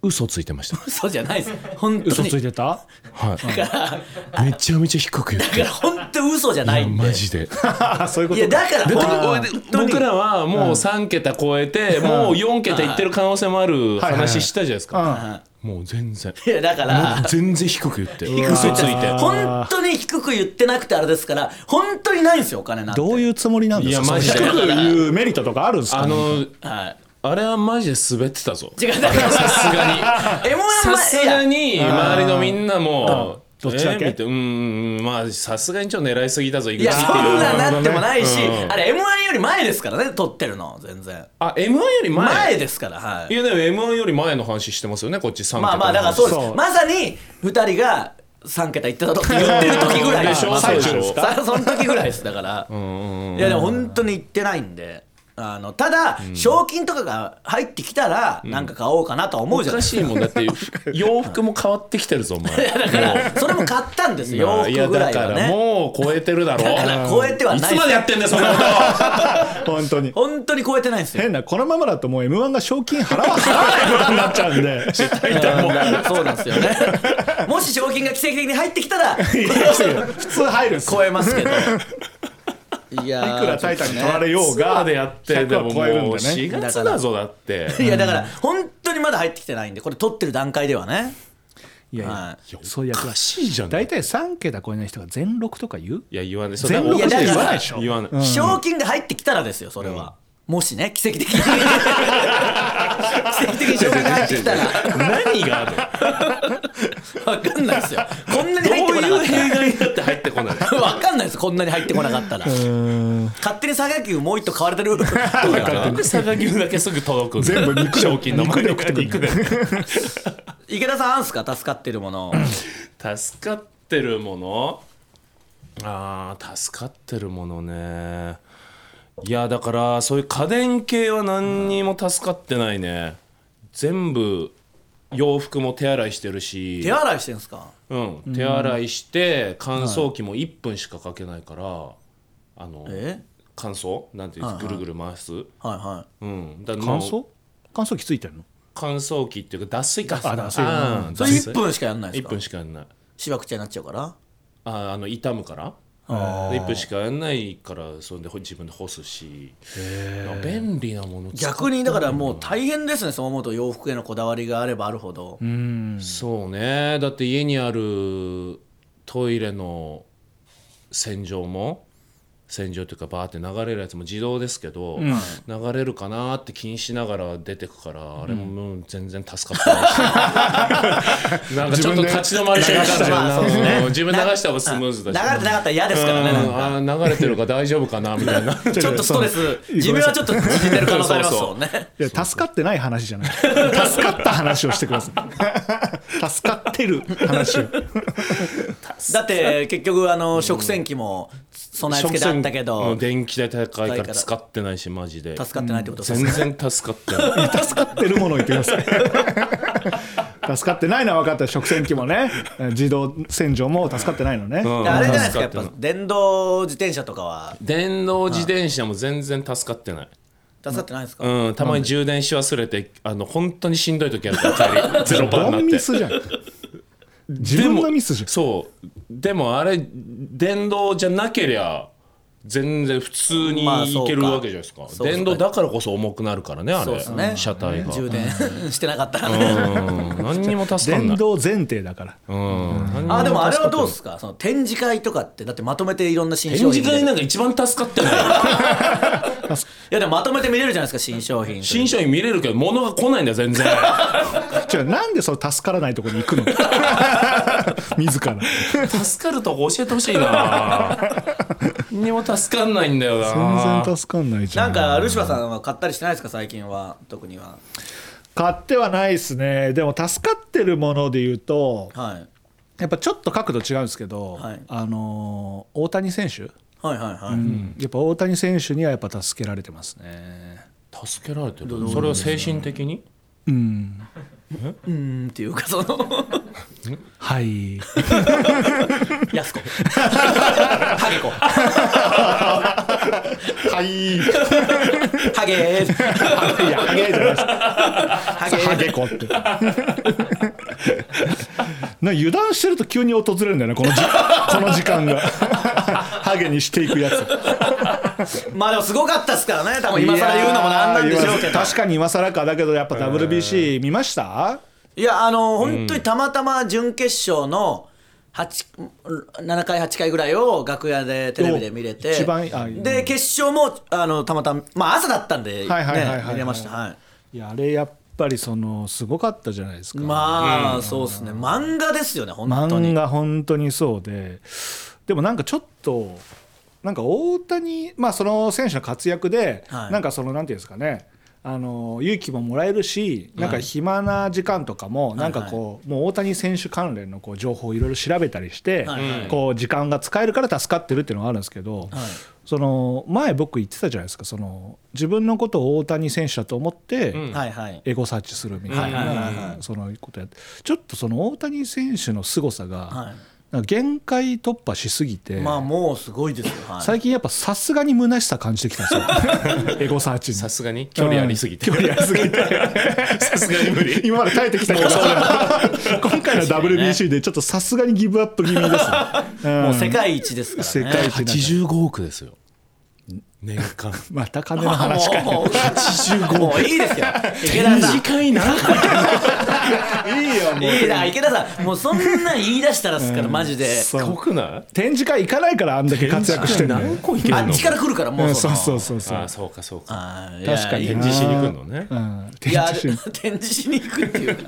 嘘ついてました。嘘じゃないです。本当嘘についてた？はい。めちゃめちゃ低く言って。だから本当嘘じゃないいやんでマジで。あ そういうこといやだからで本当に。僕らはもう3桁超えて、もう4桁いってる可能性もあるはい。はい話したじゃないですか、うんもう全然。いやだかもらう全然低く言って。嘘ついて。本当に低く言ってなくてあれですから本当にないんですよお金なんて。どういうつもりなんですか？いやマジで。低く言うメリットとかあるんですか？あのはいあれはマジで滑ってたぞ。違う。だからさすがに。M1 さすがに周りのみんなもどっちだけ？えー見てうんうんまあさすがにちょっと狙いすぎたぞ井いやそんななってもないし、うん。あれ M1 より前ですからね撮ってるの全然。あ M1 より前？前ですからはい。いやでも M1 より前の話してますよねこっち3桁。まあまあだからそうです。まさに2人が3桁いってた時言ってる時ぐらいでしょ最中そうでその時ぐらいですだから。いやでも本当に言ってないんであのただ、賞金とかが入ってきたらなんか買おうかなとは思おうじゃないですか。かしいもんだって 洋服も変わってきてるぞお前。だからそれも買ったんですよ洋いや服ぐらだからもう超えてるだろだから超えてはないいつまでやってんだよそんなこと。本当に。本当に超えてないんですよ。変なこのままだともう m 1が賞金払わ払わないことになっちゃうんで。うんそうなんですよね。もし賞金が奇跡的に入ってきたら普通入るす超えますけどいやーいくらタイタンに取られようがまでやってでも100もうは超えるんでね。4月だぞだって。いやだから本当にまだ入ってきてないんでこれ撮ってる段階ではね。いやいや、はそういう役しいじゃん。大体3桁超えない人が全録とか言う？いや言わない全だから録って言わないでしょ。言わない、賞金が入ってきたらですよそれは、もしね奇跡的に。奇跡的に賞金が入ってきたら。何がある分かんないですよ。こんなに入ってこなかっどういう弊害だって入ってこない。たら分かんないですこんなに入ってこなかったら。勝手に佐賀牛もう一頭買われてる。とかなんで佐賀牛だけすぐ届くの全部肉賞金の前に肉で。肉で。池田さんあんすか？助かってるもの。助かってるもの？あー助かってるものねいやだからそういう家電系は何にも助かってないね。全部洋服も手洗いしてるし。手洗いしてんすか？うん、手洗いして乾燥機も1分しかかけないから、あのえ？乾燥？なんていうはいはい。ぐるぐる回す、はいはうん、だから乾もう燥？乾燥機ついてるの？乾燥機っていうか脱水かあ脱水。あーいそれ1分しかやんないです1か分しかやんない。しわくちゃになっちゃうから？ああの傷むから1分しかやんないからそれで自分で干すし。便利なもの逆にだからもう大変ですねそう思うと洋服へのこだわりがあればあるほど、そうね。だって家にあるトイレの洗浄も洗浄というかバーって流れるやつも自動ですけど、流れるかなって気にしながら出てくから、あれももう全然助かってないし。なんかちょっと立ち止まる瞬間じゃん。まあそうですね。うん自分流した方がスムーズ流だし。れてなかったら嫌ですからねなんか。うんあー流れてるから大丈夫かなみたいな。ちょっとストレス。自分はちょっと縮んでる可能性ありますもんね。いや助かってない話じゃない。助かった話をしてください。助かってる話を。だって結局あの食洗機も備え付けてあったけもどう電気代高いからら使ってないしマジで。助かってないってことです全然助かってない。助かってるものを言ってください助かってないのは分かった食洗機もね。自動洗浄も助かってないのね、うん。あれじゃないですかやっぱ電動自転車とかは？電動自転車も全然助かってない、助かってないですか、うん、たまに充電し忘れてあの本当にしんどい時あるから帰り。ゼロパーになって。ミスじゃん自分のミスじゃん。そう。でもあれ電動じゃなけりゃ全然普通にいけるわけじゃないですか,、そうですね。電動だからこそ重くなるからねあれ。そうですね。車体が。充電してなかったら。うねん。何にも助かんない。電動前提だから。うん。あでもあれはどう助ですか？その展示会とかってだってまとめていろんな新か商品展示会なんか一番助かってないいやでもまとめて見れるじゃないですか新商品新商品見れるけど物が来ないんだよ全然。違うなんでその助からないところに行くの？自ら。助かるとこ教えてほしいな。何にも助かんないんだよな。全然助かんないじゃなんんかルシファーさんは買ったりしてないですか最近は？特には。買ってはないですね。でも助かってるもので言うとはい。やっぱちょっと角度違うんですけど、はい。あのー大谷選手、はいはいはい、やっぱ大谷選手にはやっぱ助けられてますね。助けられてる。それは精神的に？うん。うーんっていうかその。はい。やす子。ハゲ子。はい。ハゲ。ーいやハゲじゃないです。ハゲ。ハゲ子ってな油断してると急に訪れるんだよねこのじ この時間が。ハゲにしていくやつ。まあでもすごかったですからね。多分今更言うのもなんなんでしょうけど。確かに今更かだけどやっぱ WBC 見ました？いやあの本当にたまたま準決勝の8 7回8回ぐらいを楽屋でテレビで見れて。お一番あで決勝もあのたまたままあ朝だったんでね見れました。はい。いやあれやっぱりそのすごかったじゃないですか。まあそうですね。漫画ですよね本当に。漫画本当にそうで。でもなんかちょっとなんか大谷まあその選手の活躍で、はい。なんかそのなんていうんですかね。あの勇気ももらえるしなんか暇な時間とかもなんかこうもう大谷選手関連のこう情報をいろいろ調べたりしてはいはい。こう時間が使えるから助かってるっていうのがあるんですけどその前僕言ってたじゃないですか。その自分のことを大谷選手だと思ってん。はいはい。エゴサーチするみたいなはい。そのことやって。ちょっとその大谷選手の凄さが、はい限界突破しすぎて、まあもうすごいですよ。はい。最近やっぱさすがに虚しさ感じてきたんですよ。エゴサーチに。さすがに。距離ありすぎて。距離ありすぎて。さすがに無理。今まで耐えてきたけど今回の WBC でちょっとさすがにギブアップ気味ですね、う んもう世界一ですからね。世界一なんか85億ですよ年間。また金の話かもう85もういいですよ。池田さん。会ないいよもういいな池田さん。もうそんなん言い出したらっすからマジで。そう。濃くない？展示会行かないからあんだけ活躍してるの何よ個いけるの？あっちから来るからもううんそそうのそうそうそう。ああそうかそうか。確かに。展示しに来るのね。うん。いや展示し 展示しに行くっていう。か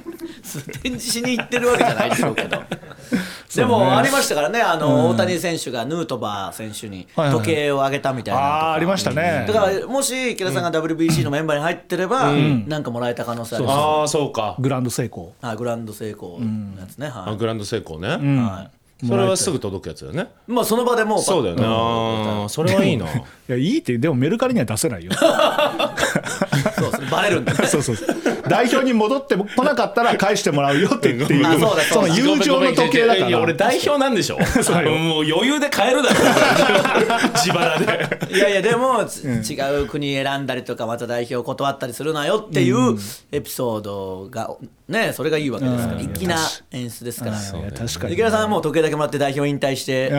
展示しに行ってるわけじゃないでしょうけど。でもありましたからね。あの、大谷選手がヌートバー選手に時計をあげたみたいなりましたね。だからもし池田さんが WBC のメンバーに入ってれば、なんかもらえた可能性あります、ああそうか。グランド成功。はい、グランド成功のやつね、はい。あグランド成功ね。はい。それはすぐ届くやつだよね。まあその場でもうそうだよねああそれはいいな。いやいいってでもメルカリには出せないよ そうですねバレるんでね。そうそうそう。代表に戻ってこなかったら返してもらうよってっていうあそうだそうだ。の友情の時計だかいや俺ら代表なんでしょ。そうよ。もう余裕で買えるだろ。自腹で。いやいやでも、つ違う国選んだりとかまた代表断ったりするなよっていうエピソードがねそれがいいわけですから、うん。粋な演出ですから、いや確かに。池田さんはもう時計だけもらって代表引退して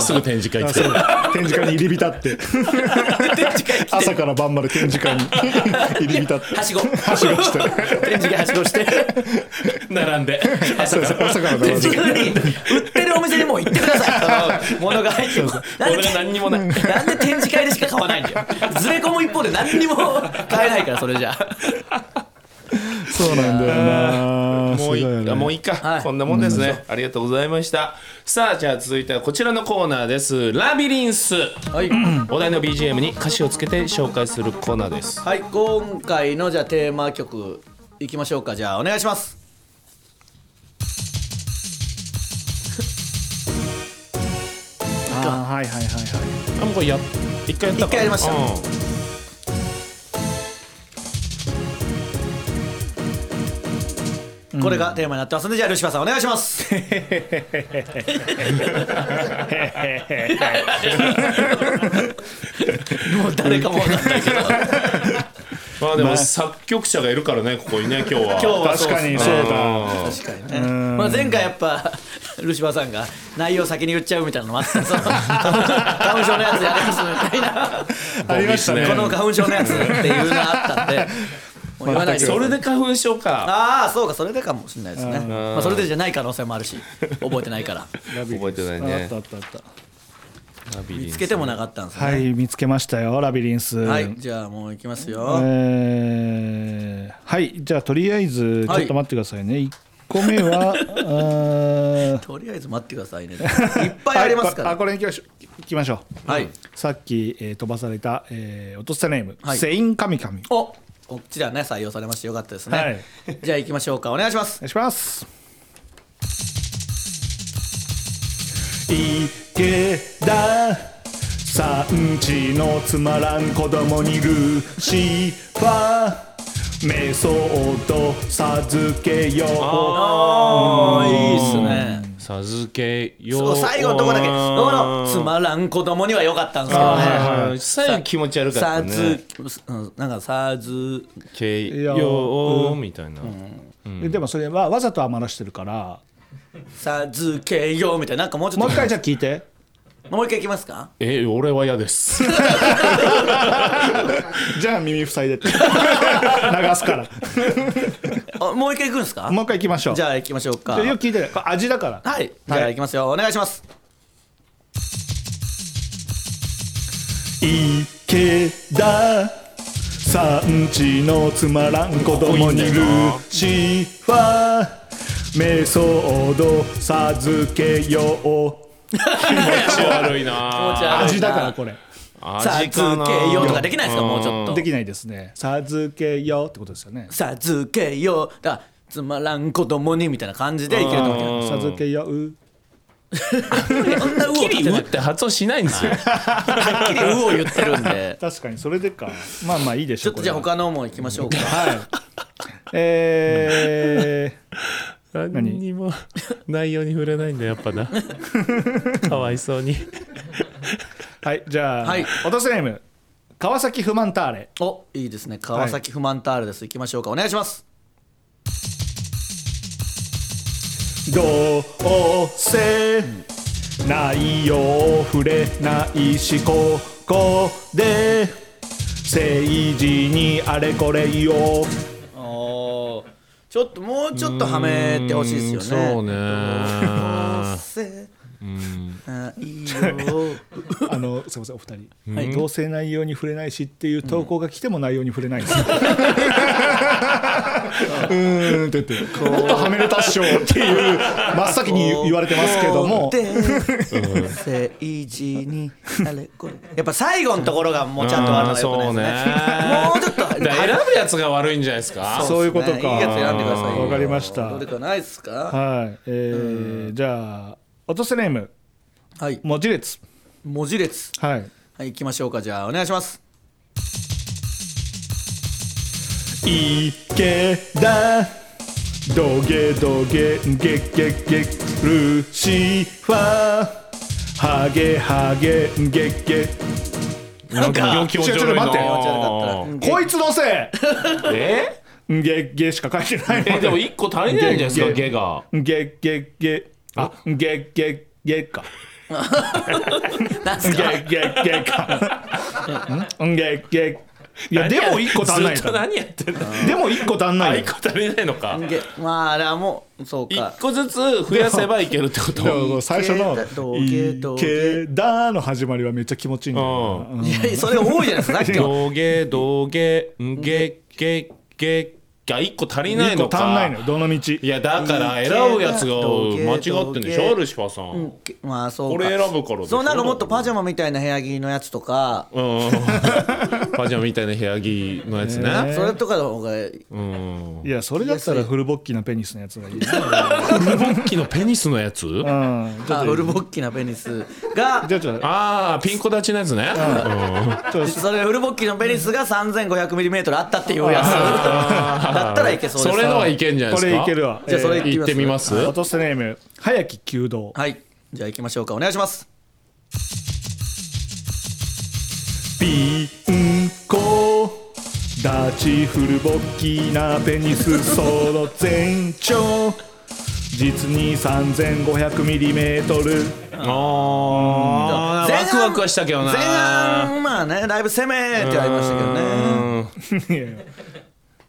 すぐ展示会行って。展示会に入り浸って。朝から晩まで展示会に 入り浸って。はしご。はしごして。展示会はしごして。並んで。そうそう朝から晩まで。売ってるお店にもう行ってください。物が入ってもなんで俺が何にもない。なんで展示会でしか買わないんだよ。ずれ込む一方で何にも買えないからそれじゃ そうなんだよな。もういいよね。あもういいか、はい。こんなもんですね、ありがとうございました。さあじゃあ続いてはこちらのコーナーです。ラビリンス。はい、お題の BGM に歌詞をつけて紹介するコーナーです。はい、今回のじゃあテーマ曲いきましょうか。じゃあお願いします。あーはいはいはいはい。あもうこれや一回やったか一回やりました。うんこれがテーマになってますのでじゃあルシファーさんお願いします。もう誰かも分かんないけど。まあでも作曲者がいるからねここにね今日は。今日は確かにそうだ。うん。確かにね、まあ、前回やっぱルシファーさんが内容先に言っちゃうみたいなのもあってその花粉症のやつやりますみたいな。ありましたね。この花粉症のやつっていうのがあったんで言わないで。それで花粉症か。ああそうかそれでかもしれないですね、まあ、それでじゃない可能性もあるし覚えてないから。覚えてないあねったあったあった。ラビリンス見つけてもなかったんですね。はい見つけましたよラビリンス。はい、じゃあもう行きますよ、えーはいじゃあとりあえずちょっと待ってくださいね、1個目は とりあえず待ってくださいね。いっぱいありますから。あこれ行きましょう行きましょう。はい。さっき、えー飛ばされた、えー、落としたネーム、はい。セインカミカミ。おおこっちではね採用されましてよかったですね、はい。じゃあ行きましょうか。お願いします。願いします池田さんちのつまらん子供にルシファーメソッド授けよう。ああいいっすね授けよそう最後のとこだけ。のつまらん子供には良かったんですけどね。最後気持ち悪かったさねずうんなんかさずけよみたいな。ででもそれはわざと余らしてるから。さずけよみたいな。なんかもうちょっと。もう一回じゃあ聞いて。もう一回いきますか？え俺は嫌です。じゃあ耳塞いでって。流すからあもう一回いくんですか？もう一回行きましょう。じゃあ行きましょうか。でよく聞いてねこれ味だから。はい。じゃあ行きますよ。お願いします。池田さんちのつまらん子供にルシファー。メソッド授けよう。気持ち悪いな。気持ち悪い味だからこれさ味かなずけよとかできないですか？もうちょっと。できないですね。授けようってことですよね。さずけよだからつまらん子供にみたいな感じでいけると思うけど授けよう。そん。なうをキリウっ言って発音しないんですよはっきりうを言ってるんで。確かにそれでか。まあまあいいでしょうちょっとじゃあ他のも行きましょうか。はい。え何？にも内容に触れないんだやっぱな。かわいそうに。ー、はいじゃあ、はい。落とせネーム川崎不満ターレ。おいいですね。川崎不満タールです。行きましょうか。お願いします。どうせ内容触れないしここで政治にあれこれ言おうちょっともうちょっとはめてほしいですよね。そうねどうせないよあのすみませんお二人、はいどうせ内容に触れないしっていう投稿が来ても内容に触れないんですよ。うーん。って言ってもっとはめれたっしょっていう真っ先に言われてますけども。で政治にあれこれ。やっぱ最後のところがもうちゃんと悪いのがよくないですね。もうちょっと選ぶやつが悪いんじゃないですか。そういうことか。いいやつ選んでくださいよ。わかりました。どれかないですか？はい、えーじゃあ落とせネーム。はい。文字列。文字列。はい。はい行きましょうか。じゃあお願いします。池田ドゲドゲゲゲゲルシファー。ハゲハゲゲゲなんか気持ちょっと待ってこいつのせ。え？いゲゲしか書いてないえでも一個足りないんじゃないですかゲゲが。ゲゲゲあゲゲゲか。なんすか？ゲゲゲか。ん？ゲゲ。いやでも一個足んないずっと何やってんだでも一個足んなあい一個足りないのか。げまああれはもうそうか。一個ずつ増やせばいけるってこと？最初のドゲド「ゲ池田」の始まりはめっちゃ気持ちいいいやそれ多いじゃないですか。さっきのドゲドゲゲゲゲが一個足りない一個のか足んないのよ。どの道。いやだから選ぶやつが間違ってんでしょルシファーさん。まあそうか。これ選ぶからでしょ。そうなんかもっとパジャマみたいな部屋着のやつとか。うん。パジャマみたいな部屋着のやつね。ねそれとかの方がうん。いやそれだったらフルボッキーなペニスのやつがいいな、フルボッキのペニスのやつ？うん、フルボッキなペニスがじゃあちょ。っとああピンコ立ちのやつね。ちょっとそれフルボッキのペニスが 3500mm あったっていうやつ。だったらいけそうです。それのはいけんじゃないですか。これいけるわ。じゃあそれえ行ってみます？ー落とせネーム早き弓道。はい。じゃあ行きましょうか。お願いします。ピンコダチフルボッキーなペニスその全長実に 3500mm ああワクワクはしたけどな。前半まあねだいぶ攻めてはいましたけどね。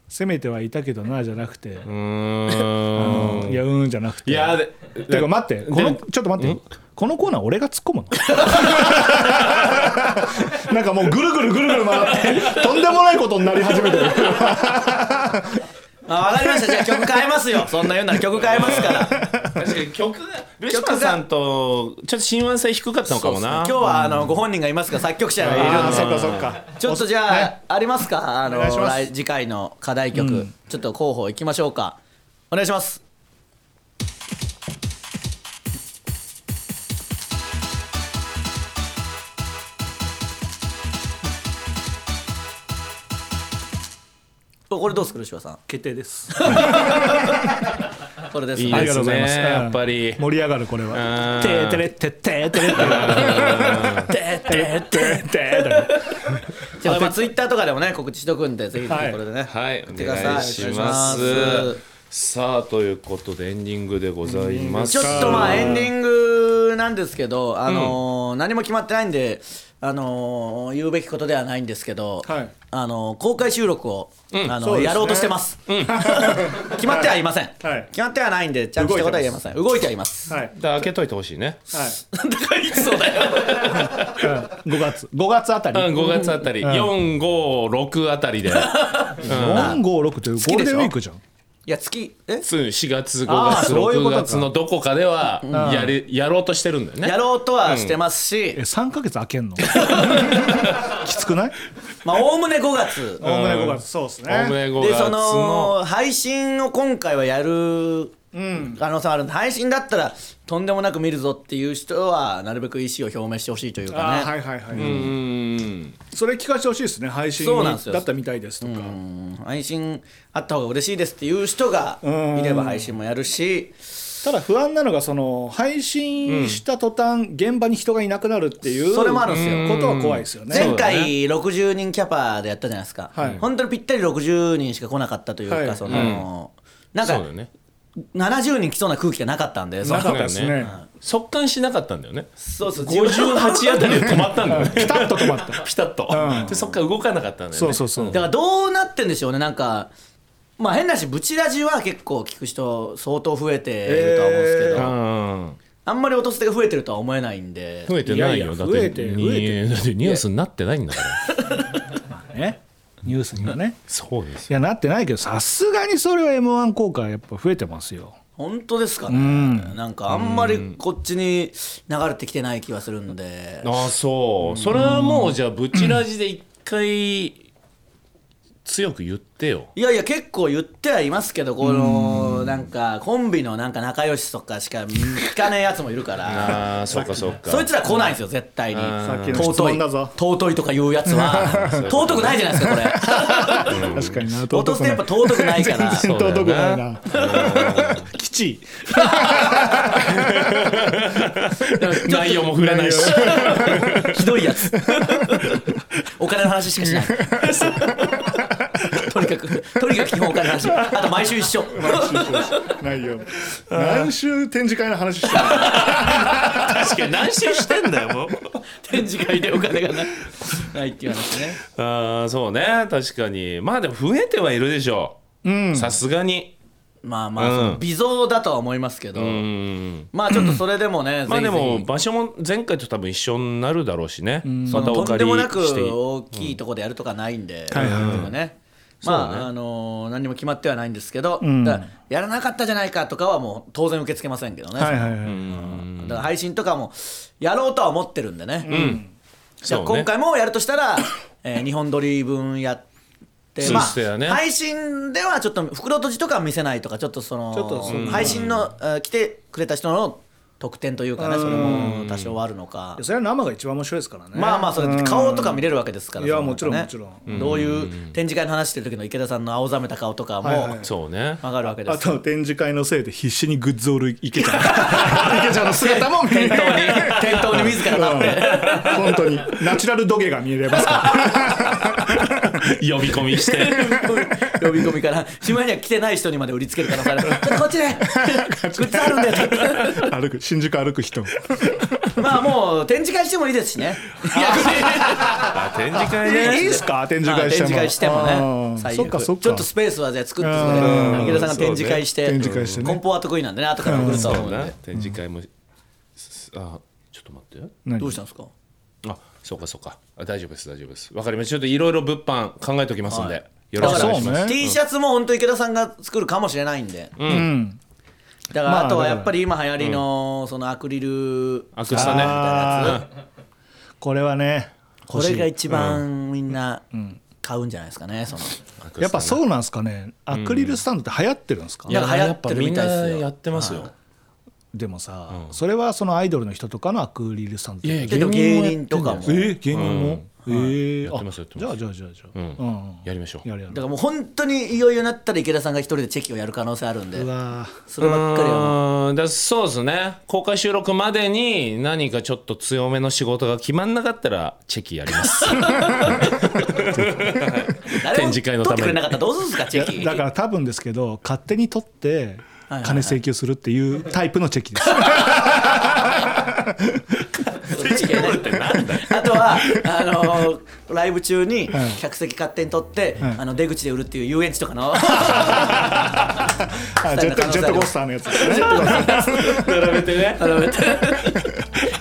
攻めてはいたけどなじゃなくて。うーんいやうんじゃなくて。いやでてか待って。このちょっと待って。このコーナー俺が突っ込むの？なんかもうぐるぐるぐるぐる回ってとんでもないことになり始めてるあわかりました。じゃあ曲変えますよ。そんな言うなら曲変えますから。確かに曲がルシファーさんとちょっと親和性低かったのかもな。今日はあのご本人がいますが作曲者がいるんで。ああそっかそっか。ちょっとじゃあ、ありますか？あの次回の課題曲、ちょっと候補いきましょうか。お願いしますこれどうですか吉川さん？決定です。これですいいありですね。がとうございます。やっぱり。盛り上がるこれは。うん。てーてれってってーてれっててーてーてーじゃあまあツイッターとかでもね告知しとくんでぜひぜはいひこれでね、はいってくださいお願いしますお願いしますさあということでエンディングでございますちょっとまあエンディングなんですけど、あのー何も決まってないんで、あのー言うべきことではないんですけど、はい。あのー公開収録を、あのそうですね。やろうとしてます、決まってはいません、はい。決まってはないんでちゃんとしたことは言えません。動いてはいます。はい。で開けといてほしいね。はい。だからいつそうだよ。5月。5月あたり。うん5月あたり。456あたりで。456ってゴールデンウィークじゃん。いや月え？すぐ4月5あー月6そういうことか。月のどこかではやれやろうとしてるんだよね。やろうとはしてますし。え、3ヶ月空けんの？きつくない？まあおおむね5月。おおむね5月。そうですおおむねね5でその配信を今回はやる可能性あるんで配信だったらとんでもなく見るぞっていう人はなるべく意思を表明してほしいというあかね、ーはいはいはい、うん。それ聞かせてほしいですね。配信だったみたいですとか。うん。配信あった方が嬉しいですっていう人がいれば配信もやるし。ただ不安なのがその配信した途端、現場に人がいなくなるっていうそれもあるんですよ。ことは怖いですよね。前回60人キャパでやったじゃないですか、はい。本当にぴったり60人しか来なかったというか、はい。その、なんかそうだよね70人来そうな空気がなかったんでそなかったですね。速乾しなかったんだよね。そうそう。58あたりで止まったんだよね。ピタッと止まった。ピタッと、うん。でそっから動かなかったんだよね。そうそうそう。だからどうなってんでしょうね。なんかまあ変なしブチラジは結構聞く人相当増えてるとは思うんですけど、うんあんまり音捨てが増えてるとは思えないんで。増えてないよ。だって増えてに増えてだってニュースになってないんだから。ねニュースにはね。そうですいやなってないけどさすがにそれは m 1効果やっぱ増えてますよ。本当ですかね、ん。なんかあんまりこっちに流れてきてない気はするんで、ああそう。それはもうじゃあブチラジで一回強く言ってよ。いやいや結構言ってはいますけどこのなんかコンビのなんか仲良しとかしか聞かねえやつもいるから。ああそうかそうか。そいつら来ないんですよ絶対に。さっきの質尊い問だぞ。尊いとか言うやつは。尊くないじゃないですかこれ。確かにな。音捨てやっぱ尊くないから。戦闘得ないな。基地内容も触れないし。ひどいやつ。お金の話しかしない とにかくとにかく基本お金の話。あと毎週一緒。ないよ何週展示会の話してる 確かに何周してんだよもう。展示会でお金がない。ないっていう話ね。ああそうね。確かに。まあでも増えてはいるでしょう。さすがに。まあまあ、うん。その微増だとは思いますけど、うん。まあちょっとそれでもね、まあでぜひぜひ。も場所も前回と多分一緒になるだろうしねまたとお借りんでもなくして大きいところでやるとかないんで、はいはいはいとかねまあ、あのー何にも決まってはないんですけど、だからやらなかったじゃないかとかはもう当然受け付けませんけどね、はいはいはいだから配信とかもやろうとは思ってるんでね、じゃあそうね。今回もやるとしたら、えー、2本撮り分やってツーステやね配信ではちょっと袋閉じとかは見せないとかちょっとそのちょっとそう配信の、えー来てくれた人の特典というかねそれも多少はあるのか。いやそれは生が一番面白いですからね。まあまあそれ顔とか見れるわけですからいやもちろんねもちろん。どういう展示会の話してる時の池田さんの青ざめた顔とかもそうね。分かるわけですあと展示会のせいで必死にグッズを売る池ちゃん。池ちゃんの姿も店頭に。店頭に自ら立って。本当に。ナチュラル土下が見れますから 呼び込みして。呼び込みからしまいには来てない人にまで売りつける可能性ある。ちょっとこっちで。グッズあるんで。歩く新宿歩く人。まあもう展示会してもいいですしね。あ展示会ね。いいっすか？展示まあ会しても。展示会してもあねそっかそっか。ちょっとスペースはじゃあ作って田さんが展示会して。展示会してね。梱包は得意なんでね後から送ると。思うん。なで展示会も。あちょっと待って。何？どうしたんですか？あそうかそうか。あ大丈夫です大丈夫です。わかりました。ちょっといろいろ物販考えておきますんで、はい。よろしくお願いします。あそうね。T シャツも本当池田さんが作るかもしれないんで。うん。だからまああとはやっぱり今流行りのそのアクリルアクスタね。あこれはねこれが一番みんな買うんじゃないですかねその。やっぱそうなんですかね。アクリルスタンドって流行ってるんですか、いやなんか流行ってるみたいですよ。やってますよ、でもさ、それはそのアイドルの人とかのアクリルスタンドいやいやけど芸人とかも。えー、芸人も、えー。やってますやってますあじゃあじゃあじゃあじゃあ、うん。うん。うんやりましょう。やるやる。だからもう本当にいよいよなったら池田さんが一人でチェキをやる可能性あるんで。うわそればっかりはもう。うーん。だそうですね。公開収録までに何かちょっと強めの仕事が決まんなかったらチェキやります。展示会のために。取ってくれなかったらどうするんですかチェキ。ーだから多分ですけど勝手に取って金請求するっていうタイプのチェキです、あとはあのーライブ中に客席勝手に取って、あの出口で売るっていう遊園地とかの。あジェットジェットコースターのやつですね。並べてね。並べて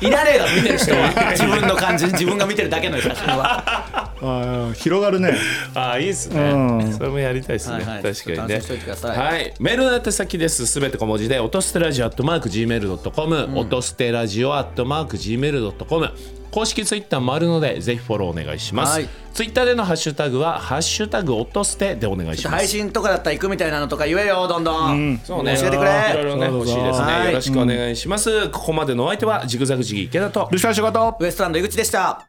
いらねえだろ見てる人は。自分の感じ自分が見てるだけの写真は。広がるね。ああいいですね、うん。それもやりたいですね、はいはい。確かにね。はい。メールの宛先です。すべて小文字で。音捨てラジオアットマーク Gmail.com、音捨てラジオアットマーク Gmail.com 公式ツイッターもあるのでぜひフォローお願いします、はい。ツイッターでのハッシュタグは「ハッシュタグ音捨て」でお願いします。配信とかだったら行くみたいなのとか言えよどんどん、そうね。教えてくいろいれ。ろね欲しいですね、はい。よろしくお願いします、ここまでのお相手はジグザグジギー池田と。ルシファー仕事ウエストランド井口でした